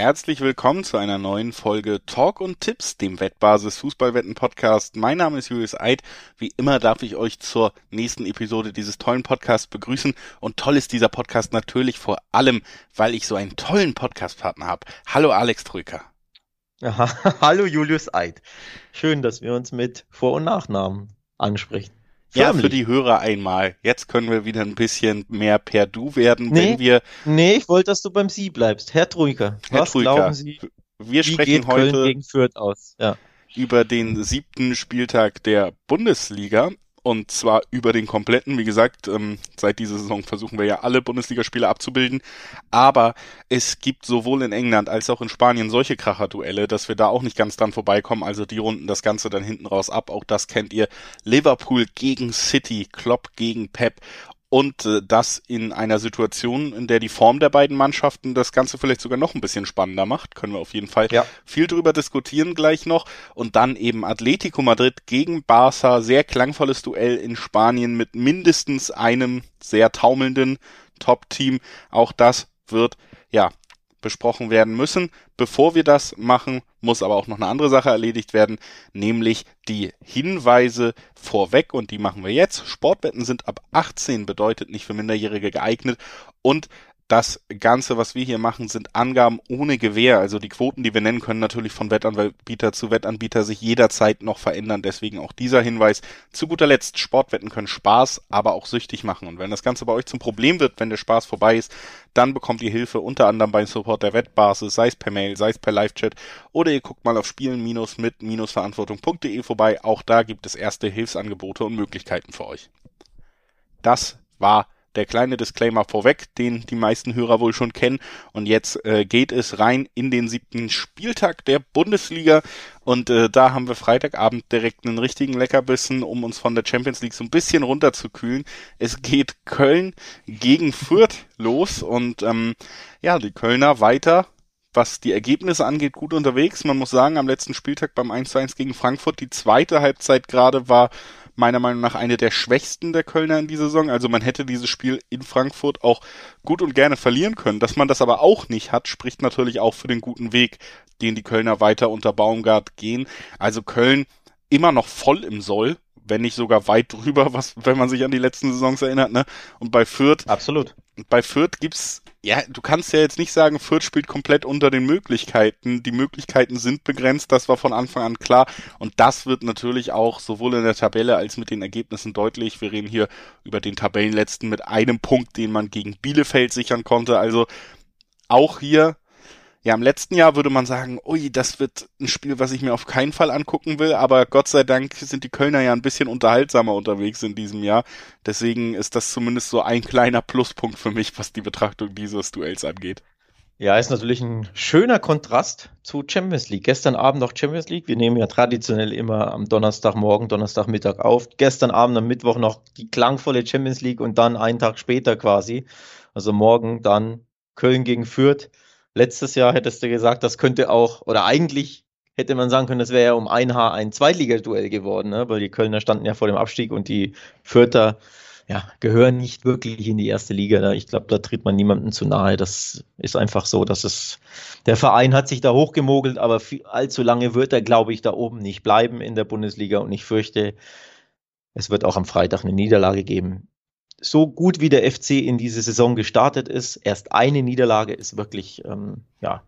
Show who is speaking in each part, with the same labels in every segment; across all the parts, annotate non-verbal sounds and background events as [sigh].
Speaker 1: herzlich willkommen zu einer neuen Folge Talk und Tipps, dem Wettbasis Fußballwetten Podcast. Mein Name ist Julius Eid. Wie immer darf ich euch zur nächsten Episode dieses tollen Podcasts begrüßen. Und toll ist dieser Podcast natürlich vor allem, weil ich so einen tollen Podcastpartner habe. Hallo Alex Trüker.
Speaker 2: Aha, [laughs] hallo Julius Eid. Schön, dass wir uns mit Vor- und Nachnamen ansprechen.
Speaker 1: Ja, für die Hörer einmal. Jetzt können wir wieder ein bisschen mehr per Du werden,
Speaker 2: nee,
Speaker 1: wenn wir.
Speaker 2: Nee, ich wollte, dass du beim Sie bleibst. Herr Truiker,
Speaker 1: Herr
Speaker 2: was
Speaker 1: Truiker,
Speaker 2: glauben Sie?
Speaker 1: Wir sprechen heute
Speaker 2: Köln gegen Fürth aus? Ja.
Speaker 1: über den siebten Spieltag der Bundesliga. Und zwar über den kompletten. Wie gesagt, ähm, seit dieser Saison versuchen wir ja alle Bundesligaspiele abzubilden. Aber es gibt sowohl in England als auch in Spanien solche Kracherduelle, dass wir da auch nicht ganz dran vorbeikommen. Also die runden das Ganze dann hinten raus ab. Auch das kennt ihr. Liverpool gegen City, Klopp gegen Pep und äh, das in einer Situation, in der die Form der beiden Mannschaften das Ganze vielleicht sogar noch ein bisschen spannender macht, können wir auf jeden Fall
Speaker 2: Ja.
Speaker 1: viel drüber diskutieren gleich noch und dann eben Atletico Madrid gegen Barça, sehr klangvolles Duell in Spanien mit mindestens einem sehr taumelnden Top-Team. Auch das wird ja besprochen werden müssen. Bevor wir das machen, muss aber auch noch eine andere Sache erledigt werden, nämlich die Hinweise vorweg und die machen wir jetzt. Sportwetten sind ab 18, bedeutet nicht für Minderjährige geeignet und das Ganze, was wir hier machen, sind Angaben ohne Gewähr. Also die Quoten, die wir nennen, können natürlich von Wettanbieter zu Wettanbieter sich jederzeit noch verändern. Deswegen auch dieser Hinweis. Zu guter Letzt, Sportwetten können Spaß, aber auch süchtig machen. Und wenn das Ganze bei euch zum Problem wird, wenn der Spaß vorbei ist, dann bekommt ihr Hilfe unter anderem beim Support der Wettbasis, sei es per Mail, sei es per Live-Chat oder ihr guckt mal auf spielen-mit-verantwortung.de vorbei. Auch da gibt es erste Hilfsangebote und Möglichkeiten für euch. Das war der kleine Disclaimer vorweg, den die meisten Hörer wohl schon kennen. Und jetzt äh, geht es rein in den siebten Spieltag der Bundesliga. Und äh, da haben wir Freitagabend direkt einen richtigen Leckerbissen, um uns von der Champions League so ein bisschen runterzukühlen. Es geht Köln gegen Fürth [laughs] los. Und ähm, ja, die Kölner weiter was die Ergebnisse angeht, gut unterwegs. Man muss sagen, am letzten Spieltag beim 1-1 gegen Frankfurt, die zweite Halbzeit gerade war meiner Meinung nach eine der schwächsten der Kölner in dieser Saison. Also man hätte dieses Spiel in Frankfurt auch gut und gerne verlieren können. Dass man das aber auch nicht hat, spricht natürlich auch für den guten Weg, den die Kölner weiter unter Baumgart gehen. Also Köln immer noch voll im Soll, wenn nicht sogar weit drüber, was, wenn man sich an die letzten Saisons erinnert, ne? Und bei Fürth
Speaker 2: Absolut.
Speaker 1: bei Fürth gibt's, ja, du kannst ja jetzt nicht sagen, Fürth spielt komplett unter den Möglichkeiten. Die Möglichkeiten sind begrenzt, das war von Anfang an klar. Und das wird natürlich auch sowohl in der Tabelle als mit den Ergebnissen deutlich. Wir reden hier über den Tabellenletzten mit einem Punkt, den man gegen Bielefeld sichern konnte. Also auch hier, ja, im letzten Jahr würde man sagen, ui, das wird ein Spiel, was ich mir auf keinen Fall angucken will, aber Gott sei Dank sind die Kölner ja ein bisschen unterhaltsamer unterwegs in diesem Jahr. Deswegen ist das zumindest so ein kleiner Pluspunkt für mich, was die Betrachtung dieses Duells angeht.
Speaker 2: Ja, ist natürlich ein schöner Kontrast zu Champions League. Gestern Abend noch Champions League. Wir nehmen ja traditionell immer am Donnerstagmorgen, Donnerstagmittag auf. Gestern Abend am Mittwoch noch die klangvolle Champions League und dann einen Tag später quasi. Also morgen dann Köln gegen Fürth. Letztes Jahr hättest du gesagt, das könnte auch, oder eigentlich hätte man sagen können, das wäre ja um ein Haar ein Zweitligaduell geworden, ne? weil die Kölner standen ja vor dem Abstieg und die Fürther ja, gehören nicht wirklich in die erste Liga. Ne? Ich glaube, da tritt man niemandem zu nahe. Das ist einfach so, dass es, der Verein hat sich da hochgemogelt, aber viel, allzu lange wird er, glaube ich, da oben nicht bleiben in der Bundesliga und ich fürchte, es wird auch am Freitag eine Niederlage geben. So gut wie der FC in diese Saison gestartet ist, erst eine Niederlage ist wirklich, ähm, ja,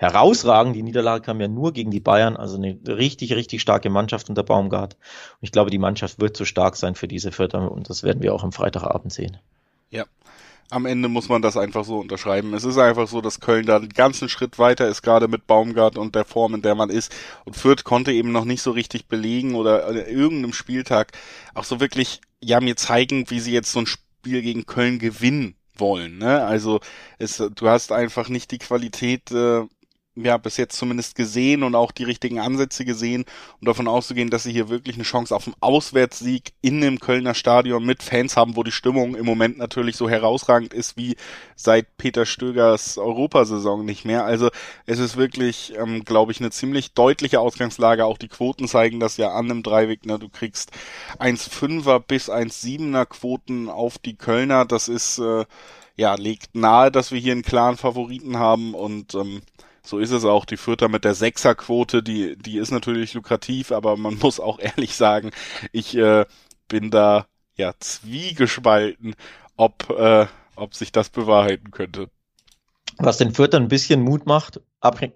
Speaker 2: herausragend. Die Niederlage kam ja nur gegen die Bayern, also eine richtig, richtig starke Mannschaft unter Baumgart. Und ich glaube, die Mannschaft wird zu stark sein für diese Vierter und das werden wir auch am Freitagabend sehen.
Speaker 1: Ja. Am Ende muss man das einfach so unterschreiben. Es ist einfach so, dass Köln da einen ganzen Schritt weiter ist, gerade mit Baumgart und der Form, in der man ist. Und Fürth konnte eben noch nicht so richtig belegen oder an irgendeinem Spieltag auch so wirklich, ja, mir zeigen, wie sie jetzt so ein Spiel gegen Köln gewinnen wollen. Ne? Also es, du hast einfach nicht die Qualität, äh, ja, bis jetzt zumindest gesehen und auch die richtigen Ansätze gesehen und davon auszugehen, dass sie hier wirklich eine Chance auf einen Auswärtssieg in dem Kölner Stadion mit Fans haben, wo die Stimmung im Moment natürlich so herausragend ist wie seit Peter Stögers Europasaison nicht mehr. Also es ist wirklich, ähm, glaube ich, eine ziemlich deutliche Ausgangslage. Auch die Quoten zeigen das ja an im Dreiweg. Du kriegst 1,5er bis 1,7er Quoten auf die Kölner. Das ist, äh, ja, legt nahe, dass wir hier einen klaren Favoriten haben und ähm, so ist es auch. Die Fürther mit der Sechserquote, die, die ist natürlich lukrativ, aber man [laughs] muss auch ehrlich sagen, ich äh, bin da ja zwiegespalten, ob, äh, ob sich das bewahrheiten könnte.
Speaker 2: Was den Fürther ein bisschen Mut macht,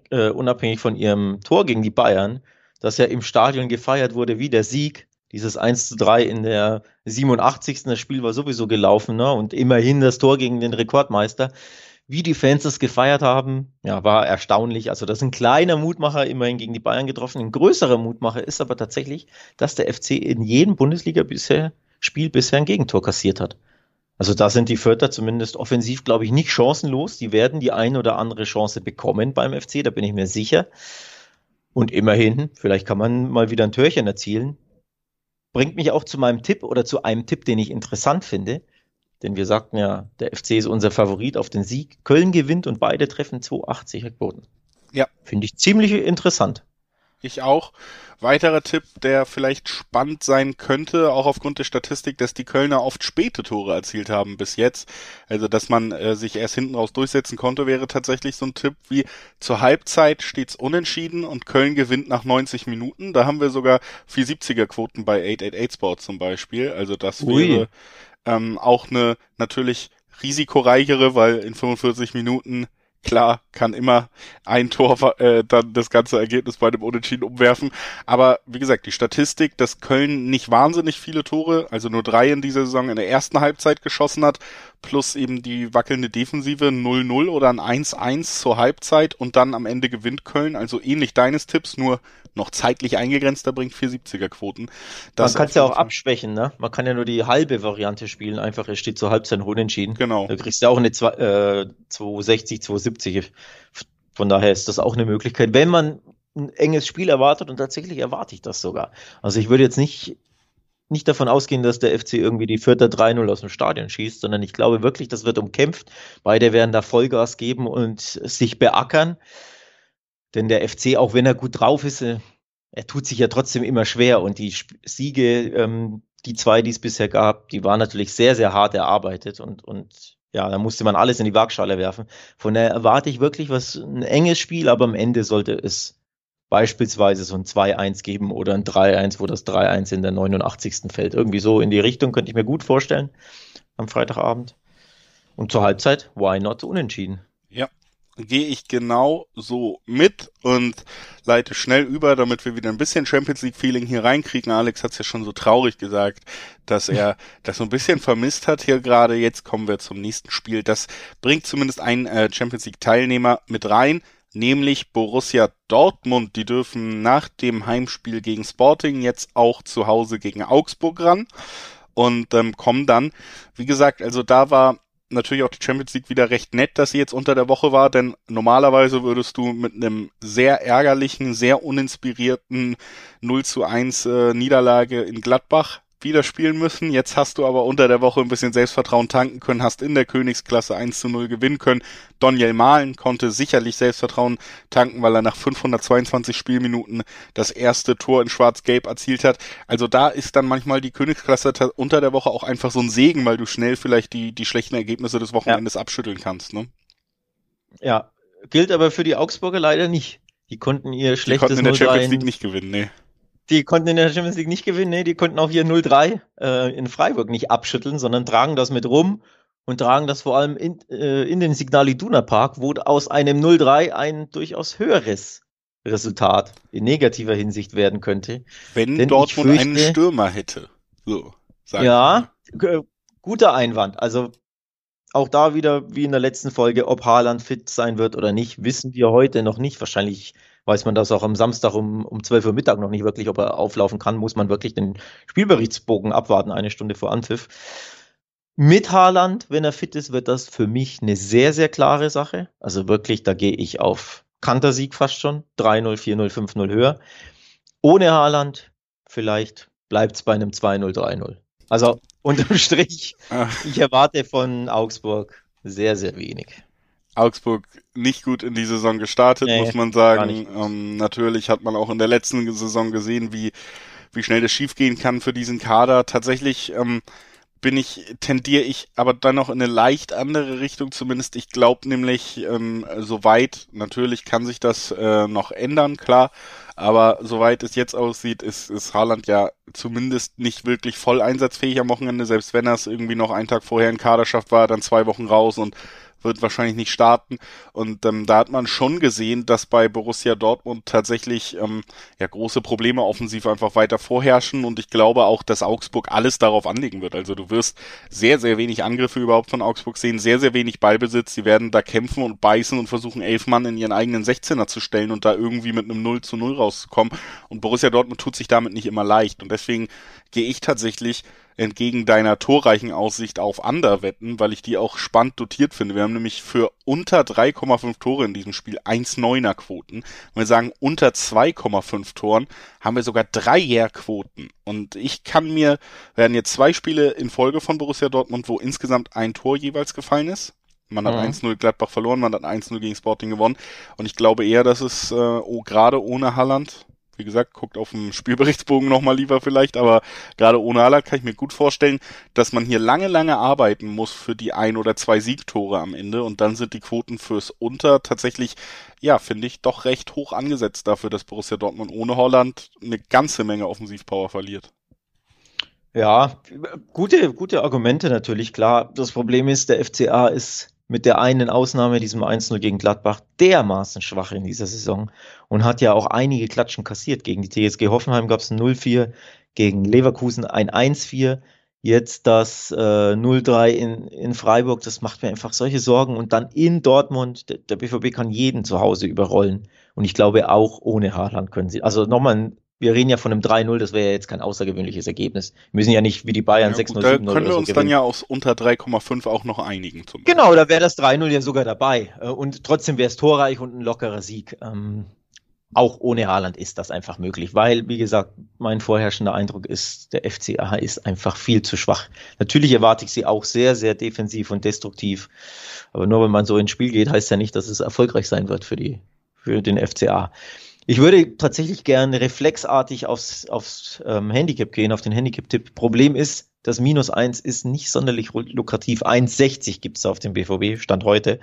Speaker 2: äh, unabhängig von ihrem Tor gegen die Bayern, dass ja im Stadion gefeiert wurde wie der Sieg, dieses 1 zu 3 in der 87. Das Spiel war sowieso gelaufen, ne? Und immerhin das Tor gegen den Rekordmeister. Wie die Fans das gefeiert haben, ja, war erstaunlich. Also, das ist ein kleiner Mutmacher immerhin gegen die Bayern getroffen. Ein größerer Mutmacher ist aber tatsächlich, dass der FC in jedem Bundesliga bisher Spiel bisher ein Gegentor kassiert hat. Also da sind die Vierter zumindest offensiv, glaube ich, nicht chancenlos. Die werden die ein oder andere Chance bekommen beim FC, da bin ich mir sicher. Und immerhin, vielleicht kann man mal wieder ein Törchen erzielen. Bringt mich auch zu meinem Tipp oder zu einem Tipp, den ich interessant finde. Denn wir sagten ja, der FC ist unser Favorit auf den Sieg. Köln gewinnt und beide treffen 2,80 Quoten.
Speaker 1: Ja.
Speaker 2: Finde ich ziemlich interessant.
Speaker 1: Ich auch. Weiterer Tipp, der vielleicht spannend sein könnte, auch aufgrund der Statistik, dass die Kölner oft späte Tore erzielt haben bis jetzt. Also, dass man äh, sich erst hinten raus durchsetzen konnte, wäre tatsächlich so ein Tipp wie zur Halbzeit steht's unentschieden und Köln gewinnt nach 90 Minuten. Da haben wir sogar 470er Quoten bei 888 Sport zum Beispiel. Also, das Ui. wäre ähm, auch eine natürlich risikoreichere, weil in 45 Minuten klar kann immer ein Tor äh, dann das ganze Ergebnis bei dem Unentschieden umwerfen. Aber wie gesagt, die Statistik, dass Köln nicht wahnsinnig viele Tore, also nur drei in dieser Saison in der ersten Halbzeit geschossen hat, plus eben die wackelnde Defensive 0-0 oder ein 1-1 zur Halbzeit und dann am Ende gewinnt Köln. Also ähnlich deines Tipps, nur noch zeitlich eingegrenzter bringt 470er Quoten.
Speaker 2: Das Man kann es ja auch Fall. abschwächen, ne? Man kann ja nur die halbe Variante spielen, einfach es steht zur Halbzeit unentschieden.
Speaker 1: Genau.
Speaker 2: Da kriegst du auch eine äh, 260, 270. Von daher ist das auch eine Möglichkeit, wenn man ein enges Spiel erwartet und tatsächlich erwarte ich das sogar. Also ich würde jetzt nicht nicht davon ausgehen, dass der FC irgendwie die Vierter 3-0 aus dem Stadion schießt, sondern ich glaube wirklich, das wird umkämpft. Beide werden da Vollgas geben und sich beackern. Denn der FC, auch wenn er gut drauf ist, äh, er tut sich ja trotzdem immer schwer. Und die Siege, ähm, die zwei, die es bisher gab, die waren natürlich sehr, sehr hart erarbeitet und, und ja, da musste man alles in die Waagschale werfen. Von daher erwarte ich wirklich was, ein enges Spiel, aber am Ende sollte es beispielsweise so ein 2-1 geben oder ein 3-1, wo das 3-1 in der 89. fällt. Irgendwie so in die Richtung könnte ich mir gut vorstellen am Freitagabend. Und zur Halbzeit, why not unentschieden?
Speaker 1: Ja, gehe ich genau so mit und leite schnell über, damit wir wieder ein bisschen Champions League Feeling hier reinkriegen. Alex hat es ja schon so traurig gesagt, dass er [laughs] das so ein bisschen vermisst hat hier gerade. Jetzt kommen wir zum nächsten Spiel. Das bringt zumindest einen äh, Champions League Teilnehmer mit rein nämlich Borussia Dortmund. Die dürfen nach dem Heimspiel gegen Sporting jetzt auch zu Hause gegen Augsburg ran und ähm, kommen dann, wie gesagt, also da war natürlich auch die Champions League wieder recht nett, dass sie jetzt unter der Woche war, denn normalerweise würdest du mit einem sehr ärgerlichen, sehr uninspirierten 0 zu 1 äh, Niederlage in Gladbach wieder spielen müssen. Jetzt hast du aber unter der Woche ein bisschen Selbstvertrauen tanken können, hast in der Königsklasse 1 zu 0 gewinnen können. Daniel Mahlen konnte sicherlich Selbstvertrauen tanken, weil er nach 522 Spielminuten das erste Tor in Schwarz-Gelb erzielt hat. Also da ist dann manchmal die Königsklasse unter der Woche auch einfach so ein Segen, weil du schnell vielleicht die, die schlechten Ergebnisse des Wochenendes ja. abschütteln kannst. Ne?
Speaker 2: Ja, gilt aber für die Augsburger leider nicht. Die konnten ihr schlechtes Die konnten in der Champions League
Speaker 1: nicht gewinnen, nee.
Speaker 2: Die konnten in der Champions League nicht gewinnen, nee, die konnten auch hier 0-3 äh, in Freiburg nicht abschütteln, sondern tragen das mit rum und tragen das vor allem in, äh, in den Signal Iduna Park, wo aus einem 0-3 ein durchaus höheres Resultat in negativer Hinsicht werden könnte.
Speaker 1: Wenn Denn Dortmund fürchte, einen Stürmer hätte. So,
Speaker 2: ja, guter Einwand. Also auch da wieder, wie in der letzten Folge, ob Haaland fit sein wird oder nicht, wissen wir heute noch nicht. Wahrscheinlich weiß man das auch am Samstag um, um 12 Uhr Mittag noch nicht wirklich, ob er auflaufen kann, muss man wirklich den Spielberichtsbogen abwarten, eine Stunde vor Anpfiff. Mit Haaland, wenn er fit ist, wird das für mich eine sehr, sehr klare Sache. Also wirklich, da gehe ich auf Kantersieg fast schon. 3-0, 4-0, 5-0 höher. Ohne Haaland, vielleicht bleibt es bei einem 2-0, 3-0. Also unterm [laughs] Strich, ich erwarte von Augsburg sehr, sehr wenig.
Speaker 1: Augsburg nicht gut in die Saison gestartet, nee, muss man sagen. Ähm, natürlich hat man auch in der letzten Saison gesehen, wie, wie schnell das schiefgehen kann für diesen Kader. Tatsächlich ähm, bin ich, tendiere ich aber dann noch in eine leicht andere Richtung zumindest. Ich glaube nämlich, ähm, soweit, natürlich kann sich das äh, noch ändern, klar, aber soweit es jetzt aussieht, ist, ist Haaland ja zumindest nicht wirklich voll einsatzfähig am Wochenende, selbst wenn er es irgendwie noch einen Tag vorher in Kader schafft, war dann zwei Wochen raus und wird wahrscheinlich nicht starten. Und ähm, da hat man schon gesehen, dass bei Borussia Dortmund tatsächlich ähm, ja große Probleme offensiv einfach weiter vorherrschen. Und ich glaube auch, dass Augsburg alles darauf anlegen wird. Also du wirst sehr, sehr wenig Angriffe überhaupt von Augsburg sehen, sehr, sehr wenig Ballbesitz. Sie werden da kämpfen und beißen und versuchen, elf Mann in ihren eigenen 16er zu stellen und da irgendwie mit einem 0 zu 0 rauszukommen. Und Borussia Dortmund tut sich damit nicht immer leicht. Und deswegen gehe ich tatsächlich entgegen deiner torreichen Aussicht auf Underwetten, weil ich die auch spannend dotiert finde. Wir haben nämlich für unter 3,5 Tore in diesem Spiel 1,9er Quoten. Wenn wir sagen unter 2,5 Toren, haben wir sogar 3er Quoten. Und ich kann mir, werden jetzt zwei Spiele in Folge von Borussia Dortmund, wo insgesamt ein Tor jeweils gefallen ist. Man hat mhm. 1-0 Gladbach verloren, man hat 1-0 gegen Sporting gewonnen. Und ich glaube eher, dass es äh, oh, gerade ohne Halland wie gesagt, guckt auf dem Spielberichtsbogen nochmal lieber vielleicht, aber gerade ohne Haaland kann ich mir gut vorstellen, dass man hier lange, lange arbeiten muss für die ein oder zwei Siegtore am Ende und dann sind die Quoten fürs Unter tatsächlich, ja, finde ich, doch recht hoch angesetzt dafür, dass Borussia Dortmund ohne Holland eine ganze Menge Offensivpower verliert.
Speaker 2: Ja, gute, gute Argumente natürlich, klar. Das Problem ist, der FCA ist mit der einen Ausnahme, diesem 1-0 gegen Gladbach, dermaßen schwach in dieser Saison und hat ja auch einige Klatschen kassiert. Gegen die TSG Hoffenheim gab es ein 0-4, gegen Leverkusen ein 1-4, jetzt das äh, 0-3 in, in Freiburg, das macht mir einfach solche Sorgen. Und dann in Dortmund, der, der BVB kann jeden zu Hause überrollen. Und ich glaube auch ohne Haaland können sie. Also nochmal ein wir reden ja von einem 3-0, das wäre ja jetzt kein außergewöhnliches Ergebnis. Wir müssen ja nicht wie die Bayern ja, 6-0, 7-0
Speaker 1: Da können wir so uns gewinnen. dann ja aus unter 3,5 auch noch einigen.
Speaker 2: Genau, da wäre das 3-0 ja sogar dabei. Äh, und trotzdem wäre es torreich und ein lockerer Sieg. Ähm, auch ohne Haaland ist das einfach möglich, weil, wie gesagt, mein vorherrschender Eindruck ist, der FCA ist einfach viel zu schwach. Natürlich erwarte ich sie auch sehr, sehr defensiv und destruktiv. Aber nur wenn man so ins Spiel geht, heißt ja nicht, dass es erfolgreich sein wird für die, für den FCA. Ich würde tatsächlich gerne reflexartig aufs, aufs ähm, Handicap gehen, auf den Handicap-Tipp. Problem ist, das Minus 1 ist nicht sonderlich lukrativ. 1,60 gibt es auf dem BVB, Stand heute.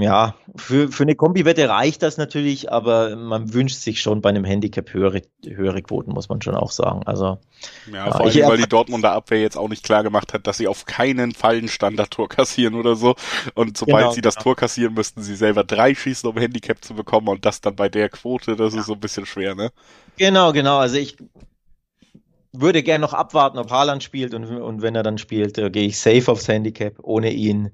Speaker 2: Ja, für, für eine Kombi-Wette reicht das natürlich, aber man wünscht sich schon bei einem Handicap höhere, höhere Quoten, muss man schon auch sagen. Also,
Speaker 1: ja, vor allem, weil die Dortmunder Abwehr jetzt auch nicht klar gemacht hat, dass sie auf keinen Fall ein Standard-Tor kassieren oder so. Und sobald genau, sie das genau. Tor kassieren, müssten sie selber drei schießen, um Handicap zu bekommen und das dann bei der Quote, das ja. ist so ein bisschen schwer, ne?
Speaker 2: Genau, genau. Also ich würde gerne noch abwarten, ob Haaland spielt und, und wenn er dann spielt, äh, gehe ich safe aufs Handicap. Ohne ihn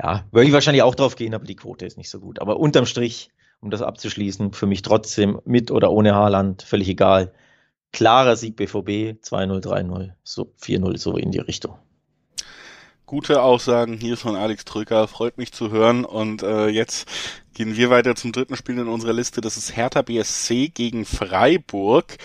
Speaker 2: ja, würde ich wahrscheinlich auch drauf gehen, aber die Quote ist nicht so gut. Aber unterm Strich, um das abzuschließen, für mich trotzdem mit oder ohne Haaland, völlig egal. Klarer Sieg BVB, 2-0, 3-0, so 4-0, so in die Richtung.
Speaker 1: Gute Aussagen hier von Alex Trücker, freut mich zu hören. Und äh, jetzt gehen wir weiter zum dritten Spiel in unserer Liste. Das ist Hertha BSC gegen Freiburg.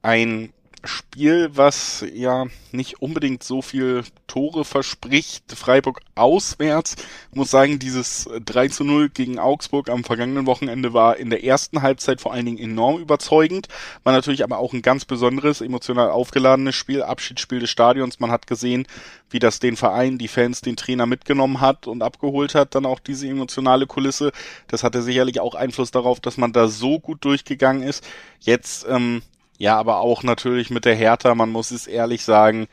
Speaker 1: Ein Spiel, was ja nicht unbedingt so viel Tore verspricht. Freiburg auswärts. Ich muss sagen, dieses 3 zu 0 gegen Augsburg am vergangenen Wochenende war in der ersten Halbzeit vor allen Dingen enorm überzeugend. War natürlich aber auch ein ganz besonderes, emotional aufgeladenes Spiel, Abschiedsspiel des Stadions. Man hat gesehen, wie das den Verein, die Fans, den Trainer mitgenommen hat und abgeholt hat. Dann auch diese emotionale Kulisse. Das hatte sicherlich auch Einfluss darauf, dass man da so gut durchgegangen ist. Jetzt, ähm, ja, aber auch natürlich mit der Hertha, man muss es ehrlich sagen,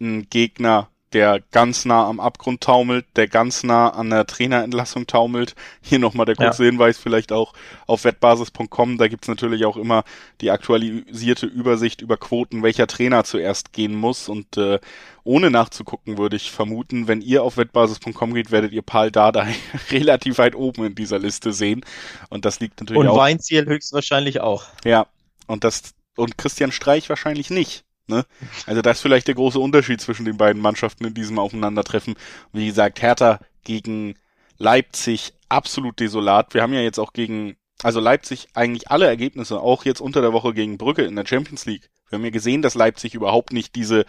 Speaker 1: ein Gegner, der ganz nah am Abgrund taumelt, der ganz nah an der Trainerentlassung taumelt. Hier nochmal der kurze ja. Hinweis vielleicht auch auf wettbasis.com. Da gibt's natürlich auch immer die aktualisierte Übersicht über Quoten, welcher Trainer zuerst gehen muss. Und äh, ohne nachzugucken würde ich vermuten, wenn ihr auf wettbasis.com geht, werdet ihr Paul Dardai [laughs] relativ weit oben in dieser Liste sehen. Und das liegt natürlich
Speaker 2: Und
Speaker 1: auch...
Speaker 2: Und Weinziel höchstwahrscheinlich auch.
Speaker 1: Ja, und das und Christian Streich wahrscheinlich nicht. Ne? Also das ist vielleicht der große Unterschied zwischen den beiden Mannschaften in diesem Aufeinandertreffen. Wie gesagt, Hertha gegen Leipzig absolut desolat. Wir haben ja jetzt auch gegen, also Leipzig eigentlich alle Ergebnisse, auch jetzt unter der Woche gegen Brücke in der Champions League. Wir haben ja gesehen, dass Leipzig überhaupt nicht diese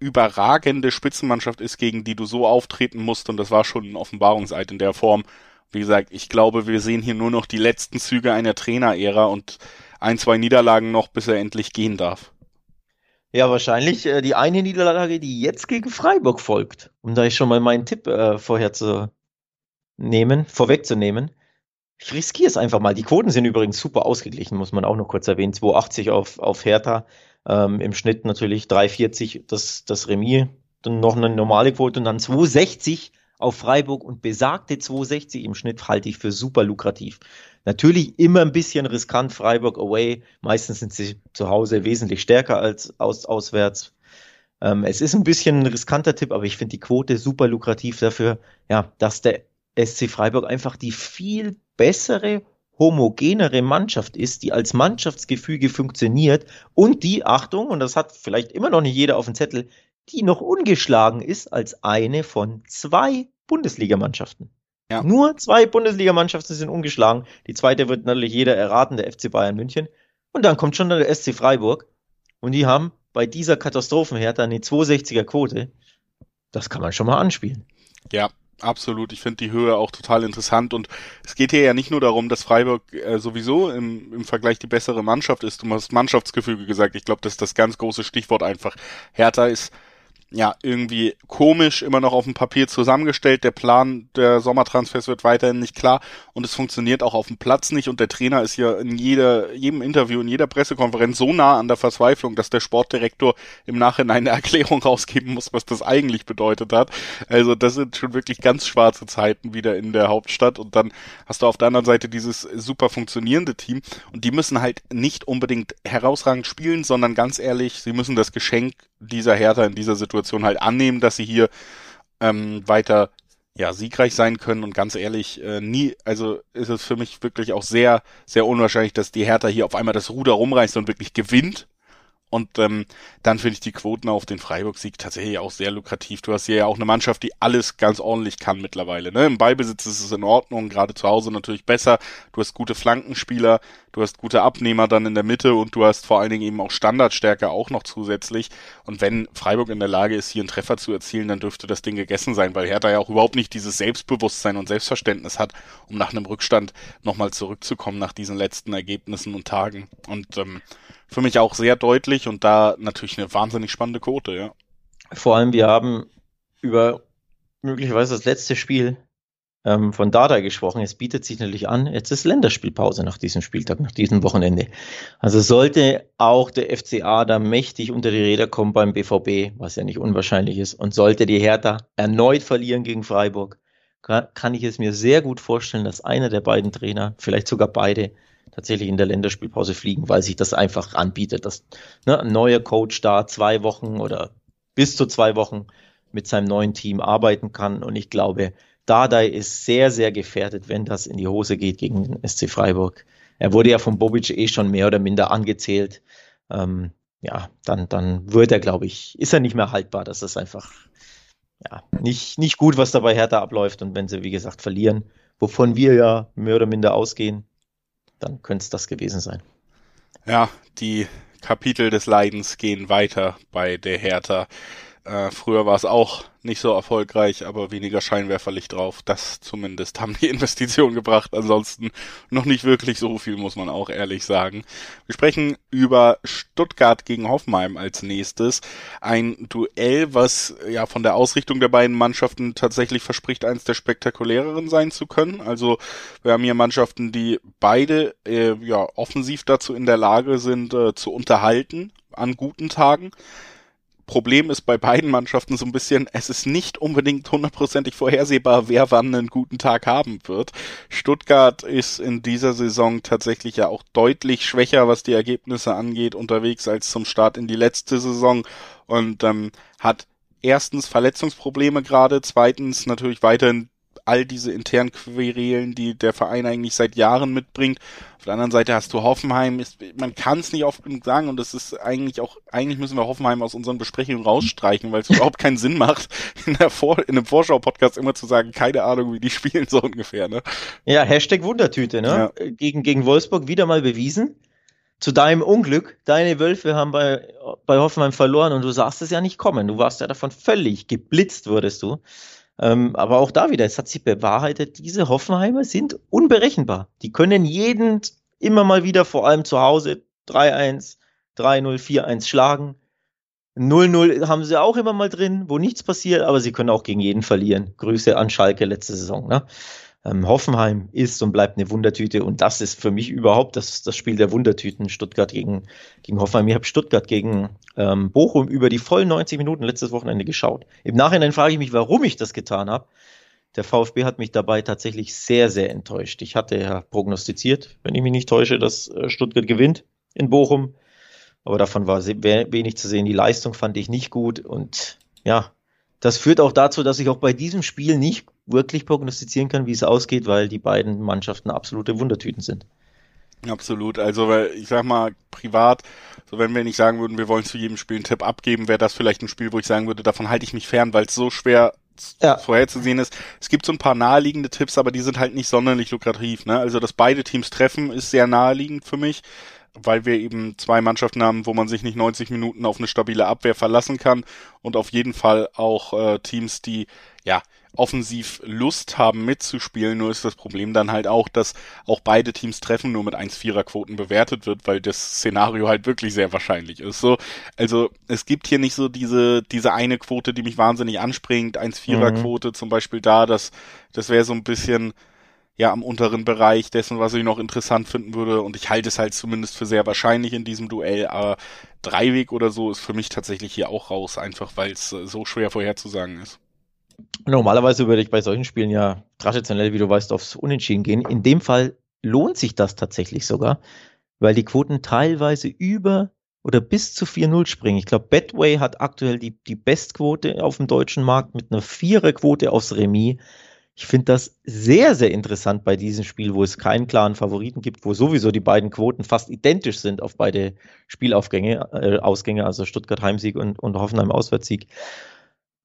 Speaker 1: überragende Spitzenmannschaft ist, gegen die du so auftreten musst. Und das war schon ein Offenbarungseid in der Form. Wie gesagt, ich glaube, wir sehen hier nur noch die letzten Züge einer Trainerära und ein, zwei Niederlagen noch, bis er endlich gehen darf.
Speaker 2: Ja, wahrscheinlich äh, die eine Niederlage, die jetzt gegen Freiburg folgt. Um da ich schon mal meinen Tipp äh, vorher zu nehmen, vorwegzunehmen. Ich riskiere es einfach mal. Die Quoten sind übrigens super ausgeglichen, muss man auch noch kurz erwähnen. 280 auf, auf Hertha, ähm, im Schnitt natürlich 340 das, das Remis, dann noch eine normale Quote und dann 260 auf Freiburg und besagte 260 im Schnitt halte ich für super lukrativ. Natürlich immer ein bisschen riskant, Freiburg away. Meistens sind sie zu Hause wesentlich stärker als aus, auswärts. Ähm, es ist ein bisschen ein riskanter Tipp, aber ich finde die Quote super lukrativ dafür, ja, dass der SC Freiburg einfach die viel bessere, homogenere Mannschaft ist, die als Mannschaftsgefüge funktioniert und die, Achtung, und das hat vielleicht immer noch nicht jeder auf dem Zettel, die noch ungeschlagen ist als eine von zwei Bundesligamannschaften. Ja. Nur zwei Bundesligamannschaften sind ungeschlagen. Die zweite wird natürlich jeder erraten, der FC Bayern München. Und dann kommt schon der SC Freiburg. Und die haben bei dieser Katastrophenhärte eine 260er Quote. Das kann man schon mal anspielen.
Speaker 1: Ja, Absolut, ich finde die Höhe auch total interessant und es geht hier ja nicht nur darum, dass Freiburg äh, sowieso im, im Vergleich die bessere Mannschaft ist. Du hast Mannschaftsgefüge gesagt, ich glaube, das ist das ganz große Stichwort einfach. Hertha ist ja, irgendwie komisch immer noch auf dem Papier zusammengestellt. Der Plan der Sommertransfers wird weiterhin nicht klar und es funktioniert auch auf dem Platz nicht und der Trainer ist ja in jeder, jedem Interview, in jeder Pressekonferenz so nah an der Verzweiflung, dass der Sportdirektor im Nachhinein eine Erklärung [laughs] rausgeben muss, was das eigentlich bedeutet hat. Also das sind schon wirklich ganz schwarze Zeiten wieder in der Hauptstadt und dann hast du auf der anderen Seite dieses super funktionierende Team und die müssen halt nicht unbedingt herausragend spielen, sondern ganz ehrlich, sie müssen das Geschenk dieser Hertha in dieser Situation halt annehmen, dass sie hier ähm, weiter ja siegreich sein können. Und ganz ehrlich äh, nie also ist es für mich wirklich auch sehr sehr unwahrscheinlich, dass die Hertha hier auf einmal das Ruder rumreißt und wirklich gewinnt und ähm, dann finde ich die Quoten auf den Freiburg-Sieg tatsächlich auch sehr lukrativ. Du hast hier ja auch eine Mannschaft, die alles ganz ordentlich kann mittlerweile. Ne? Im Ballbesitz ist es in Ordnung, gerade zu Hause natürlich besser. Du hast gute Flankenspieler, du hast gute Abnehmer dann in der Mitte und du hast vor allen Dingen eben auch Standardstärke auch noch zusätzlich. Und wenn Freiburg in der Lage ist, hier einen Treffer zu erzielen, dann dürfte das Ding gegessen sein, weil Hertha ja auch überhaupt nicht dieses Selbstbewusstsein und Selbstverständnis hat, um nach einem Rückstand nochmal zurückzukommen nach diesen letzten Ergebnissen und Tagen. Und ähm, für mich auch sehr deutlich und da natürlich eine wahnsinnig spannende Quote, ja.
Speaker 2: Vor allem, wir haben über möglicherweise das letzte Spiel ähm, von Dada gesprochen. Es bietet sich natürlich an, jetzt ist Länderspielpause nach diesem Spieltag, nach diesem Wochenende. Also sollte auch der FCA da mächtig unter die Räder kommen beim BVB, was ja nicht unwahrscheinlich ist, und sollte die Hertha erneut verlieren gegen Freiburg, kann, kann ich es mir sehr gut vorstellen, dass einer der beiden Trainer, vielleicht sogar beide, tatsächlich in der Länderspielpause fliegen, weil sich das einfach anbietet, dass ne, ein neuer Coach da zwei Wochen oder bis zu zwei Wochen mit seinem neuen Team arbeiten kann. Und ich glaube, Dardai ist sehr, sehr gefährdet, wenn das in die Hose geht gegen den SC Freiburg. Er wurde ja von Bobic eh schon mehr oder minder angezählt. Ähm, ja, dann, dann wird er, glaube ich, ist er nicht mehr haltbar. Das ist einfach ja, nicht, nicht gut, was dabei Hertha abläuft. Und wenn sie, wie gesagt, verlieren, wovon wir ja mehr oder minder ausgehen, dann könnte es das gewesen sein.
Speaker 1: Ja, die Kapitel des Leidens gehen weiter bei der Hertha. Äh, früher war es auch nicht so erfolgreich, aber weniger Scheinwerferlicht drauf. Das zumindest haben die [laughs] Investitionen gebracht. Ansonsten noch nicht wirklich so viel, muss man auch ehrlich sagen. Wir sprechen über Stuttgart gegen Hoffenheim als nächstes. Ein Duell, was ja von der Ausrichtung der beiden Mannschaften tatsächlich verspricht, eines der spektakuläreren sein zu können. Also wir haben hier Mannschaften, die beide äh, ja offensiv dazu in der Lage sind, äh, zu unterhalten an guten Tagen. Problem ist bei beiden Mannschaften so ein bisschen, es ist nicht unbedingt hundertprozentig vorhersehbar, wer wann einen guten Tag haben wird. Stuttgart ist in dieser Saison tatsächlich ja auch deutlich schwächer, was die Ergebnisse angeht, unterwegs als zum Start in die letzte Saison und ähm, hat erstens Verletzungsprobleme gerade, zweitens natürlich weiterhin all diese internen Querelen, die der Verein eigentlich seit Jahren mitbringt. Auf der anderen Seite hast du Hoffenheim, ist, man kann es nicht oft genug sagen und das ist eigentlich auch, eigentlich müssen wir Hoffenheim aus unseren Besprechungen rausstreichen, weil es [laughs] überhaupt keinen Sinn macht, in, der Vor in einem Vorschau-Podcast immer zu sagen, keine Ahnung, wie die spielen, so ungefähr, ne?
Speaker 2: Ja, Hashtag Wundertüte, ne? Ja. Gegen, gegen Wolfsburg wieder mal bewiesen. Zu deinem Unglück, deine Wölfe haben bei, bei Hoffenheim verloren und du sagst es ja nicht kommen. Du warst ja davon völlig geblitzt, wurdest du. Ähm, aber auch da wieder, es hat sich bewahrheitet, diese Hoffenheimer sind unberechenbar. Die können jeden immer mal wieder, vor allem zu Hause, 3-1, 3-0, 4-1 schlagen. 0-0 haben sie auch immer mal drin, wo nichts passiert, aber sie können auch gegen jeden verlieren. Grüße an Schalke letzte Saison. Ne? Ähm, Hoffenheim ist und bleibt eine Wundertüte und das ist für mich überhaupt das, das Spiel der Wundertüten. Stuttgart gegen, gegen Hoffenheim. Ich habe Stuttgart gegen ähm, Bochum über die vollen 90 Minuten letztes Wochenende geschaut. Im Nachhinein frage ich mich, warum ich das getan habe. Der VfB hat mich dabei tatsächlich sehr, sehr enttäuscht. Ich hatte ja prognostiziert, wenn ich mich nicht täusche, dass äh, Stuttgart gewinnt in Bochum. Aber davon war wenig zu sehen. Die Leistung fand ich nicht gut und ja, das führt auch dazu, dass ich auch bei diesem Spiel nicht wirklich prognostizieren kann, wie es ausgeht, weil die beiden Mannschaften absolute Wundertüten sind.
Speaker 1: Absolut. Also, weil ich sag mal, privat, so wenn wir nicht sagen würden, wir wollen zu jedem Spiel einen Tipp abgeben, wäre das vielleicht ein Spiel, wo ich sagen würde, davon halte ich mich fern, weil es so schwer ja. vorherzusehen ist. Es gibt so ein paar naheliegende Tipps, aber die sind halt nicht sonderlich lukrativ. Ne? Also, dass beide Teams treffen, ist sehr naheliegend für mich weil wir eben zwei Mannschaften haben, wo man sich nicht 90 Minuten auf eine stabile Abwehr verlassen kann und auf jeden Fall auch äh, Teams, die ja offensiv Lust haben mitzuspielen. Nur ist das Problem dann halt auch, dass auch beide Teams treffen nur mit 1-4er Quoten bewertet wird, weil das Szenario halt wirklich sehr wahrscheinlich ist. So, also es gibt hier nicht so diese diese eine Quote, die mich wahnsinnig anspringt. 1-4er Quote mhm. zum Beispiel da, das das wäre so ein bisschen ja am unteren Bereich dessen, was ich noch interessant finden würde. Und ich halte es halt zumindest für sehr wahrscheinlich in diesem Duell. Aber Dreiweg oder so ist für mich tatsächlich hier auch raus, einfach weil es äh, so schwer vorherzusagen ist.
Speaker 2: Normalerweise würde ich bei solchen Spielen ja traditionell, wie du weißt, aufs Unentschieden gehen. In dem Fall lohnt sich das tatsächlich sogar, weil die Quoten teilweise über oder bis zu 4-0 springen. Ich glaube, Betway hat aktuell die, die Bestquote auf dem deutschen Markt mit einer Viererquote aufs Remis. Ich finde das sehr, sehr interessant bei diesem Spiel, wo es keinen klaren Favoriten gibt, wo sowieso die beiden Quoten fast identisch sind auf beide Spielaufgänge, äh, Ausgänge, also Stuttgart Heimsieg und, und Hoffenheim Auswärtssieg.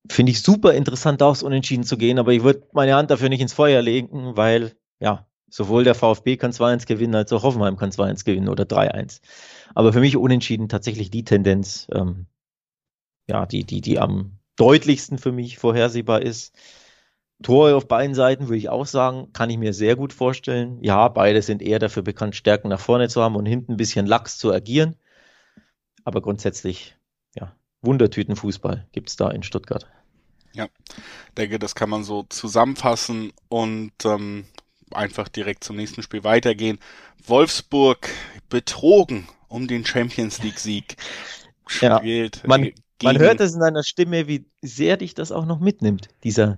Speaker 2: Finde ich super interessant, aufs Unentschieden zu gehen, aber ich würde meine Hand dafür nicht ins Feuer legen, weil, ja, sowohl der VfB kann 2-1 gewinnen, als auch Hoffenheim kann 2-1 gewinnen oder 3-1. Aber für mich Unentschieden tatsächlich die Tendenz, ähm, ja, die, die, die am deutlichsten für mich vorhersehbar ist. Tore auf beiden Seiten würde ich auch sagen, kann ich mir sehr gut vorstellen. Ja, beide sind eher dafür bekannt, Stärken nach vorne zu haben und hinten ein bisschen Lachs zu agieren. Aber grundsätzlich, Wundertütenfußball gibt es da in Stuttgart.
Speaker 1: Ja, denke, das kann man so zusammenfassen und ähm, einfach direkt zum nächsten Spiel weitergehen. Wolfsburg betrogen um den Champions League Sieg.
Speaker 2: Spielt ja, man, man hört es in deiner Stimme, wie sehr dich das auch noch mitnimmt, dieser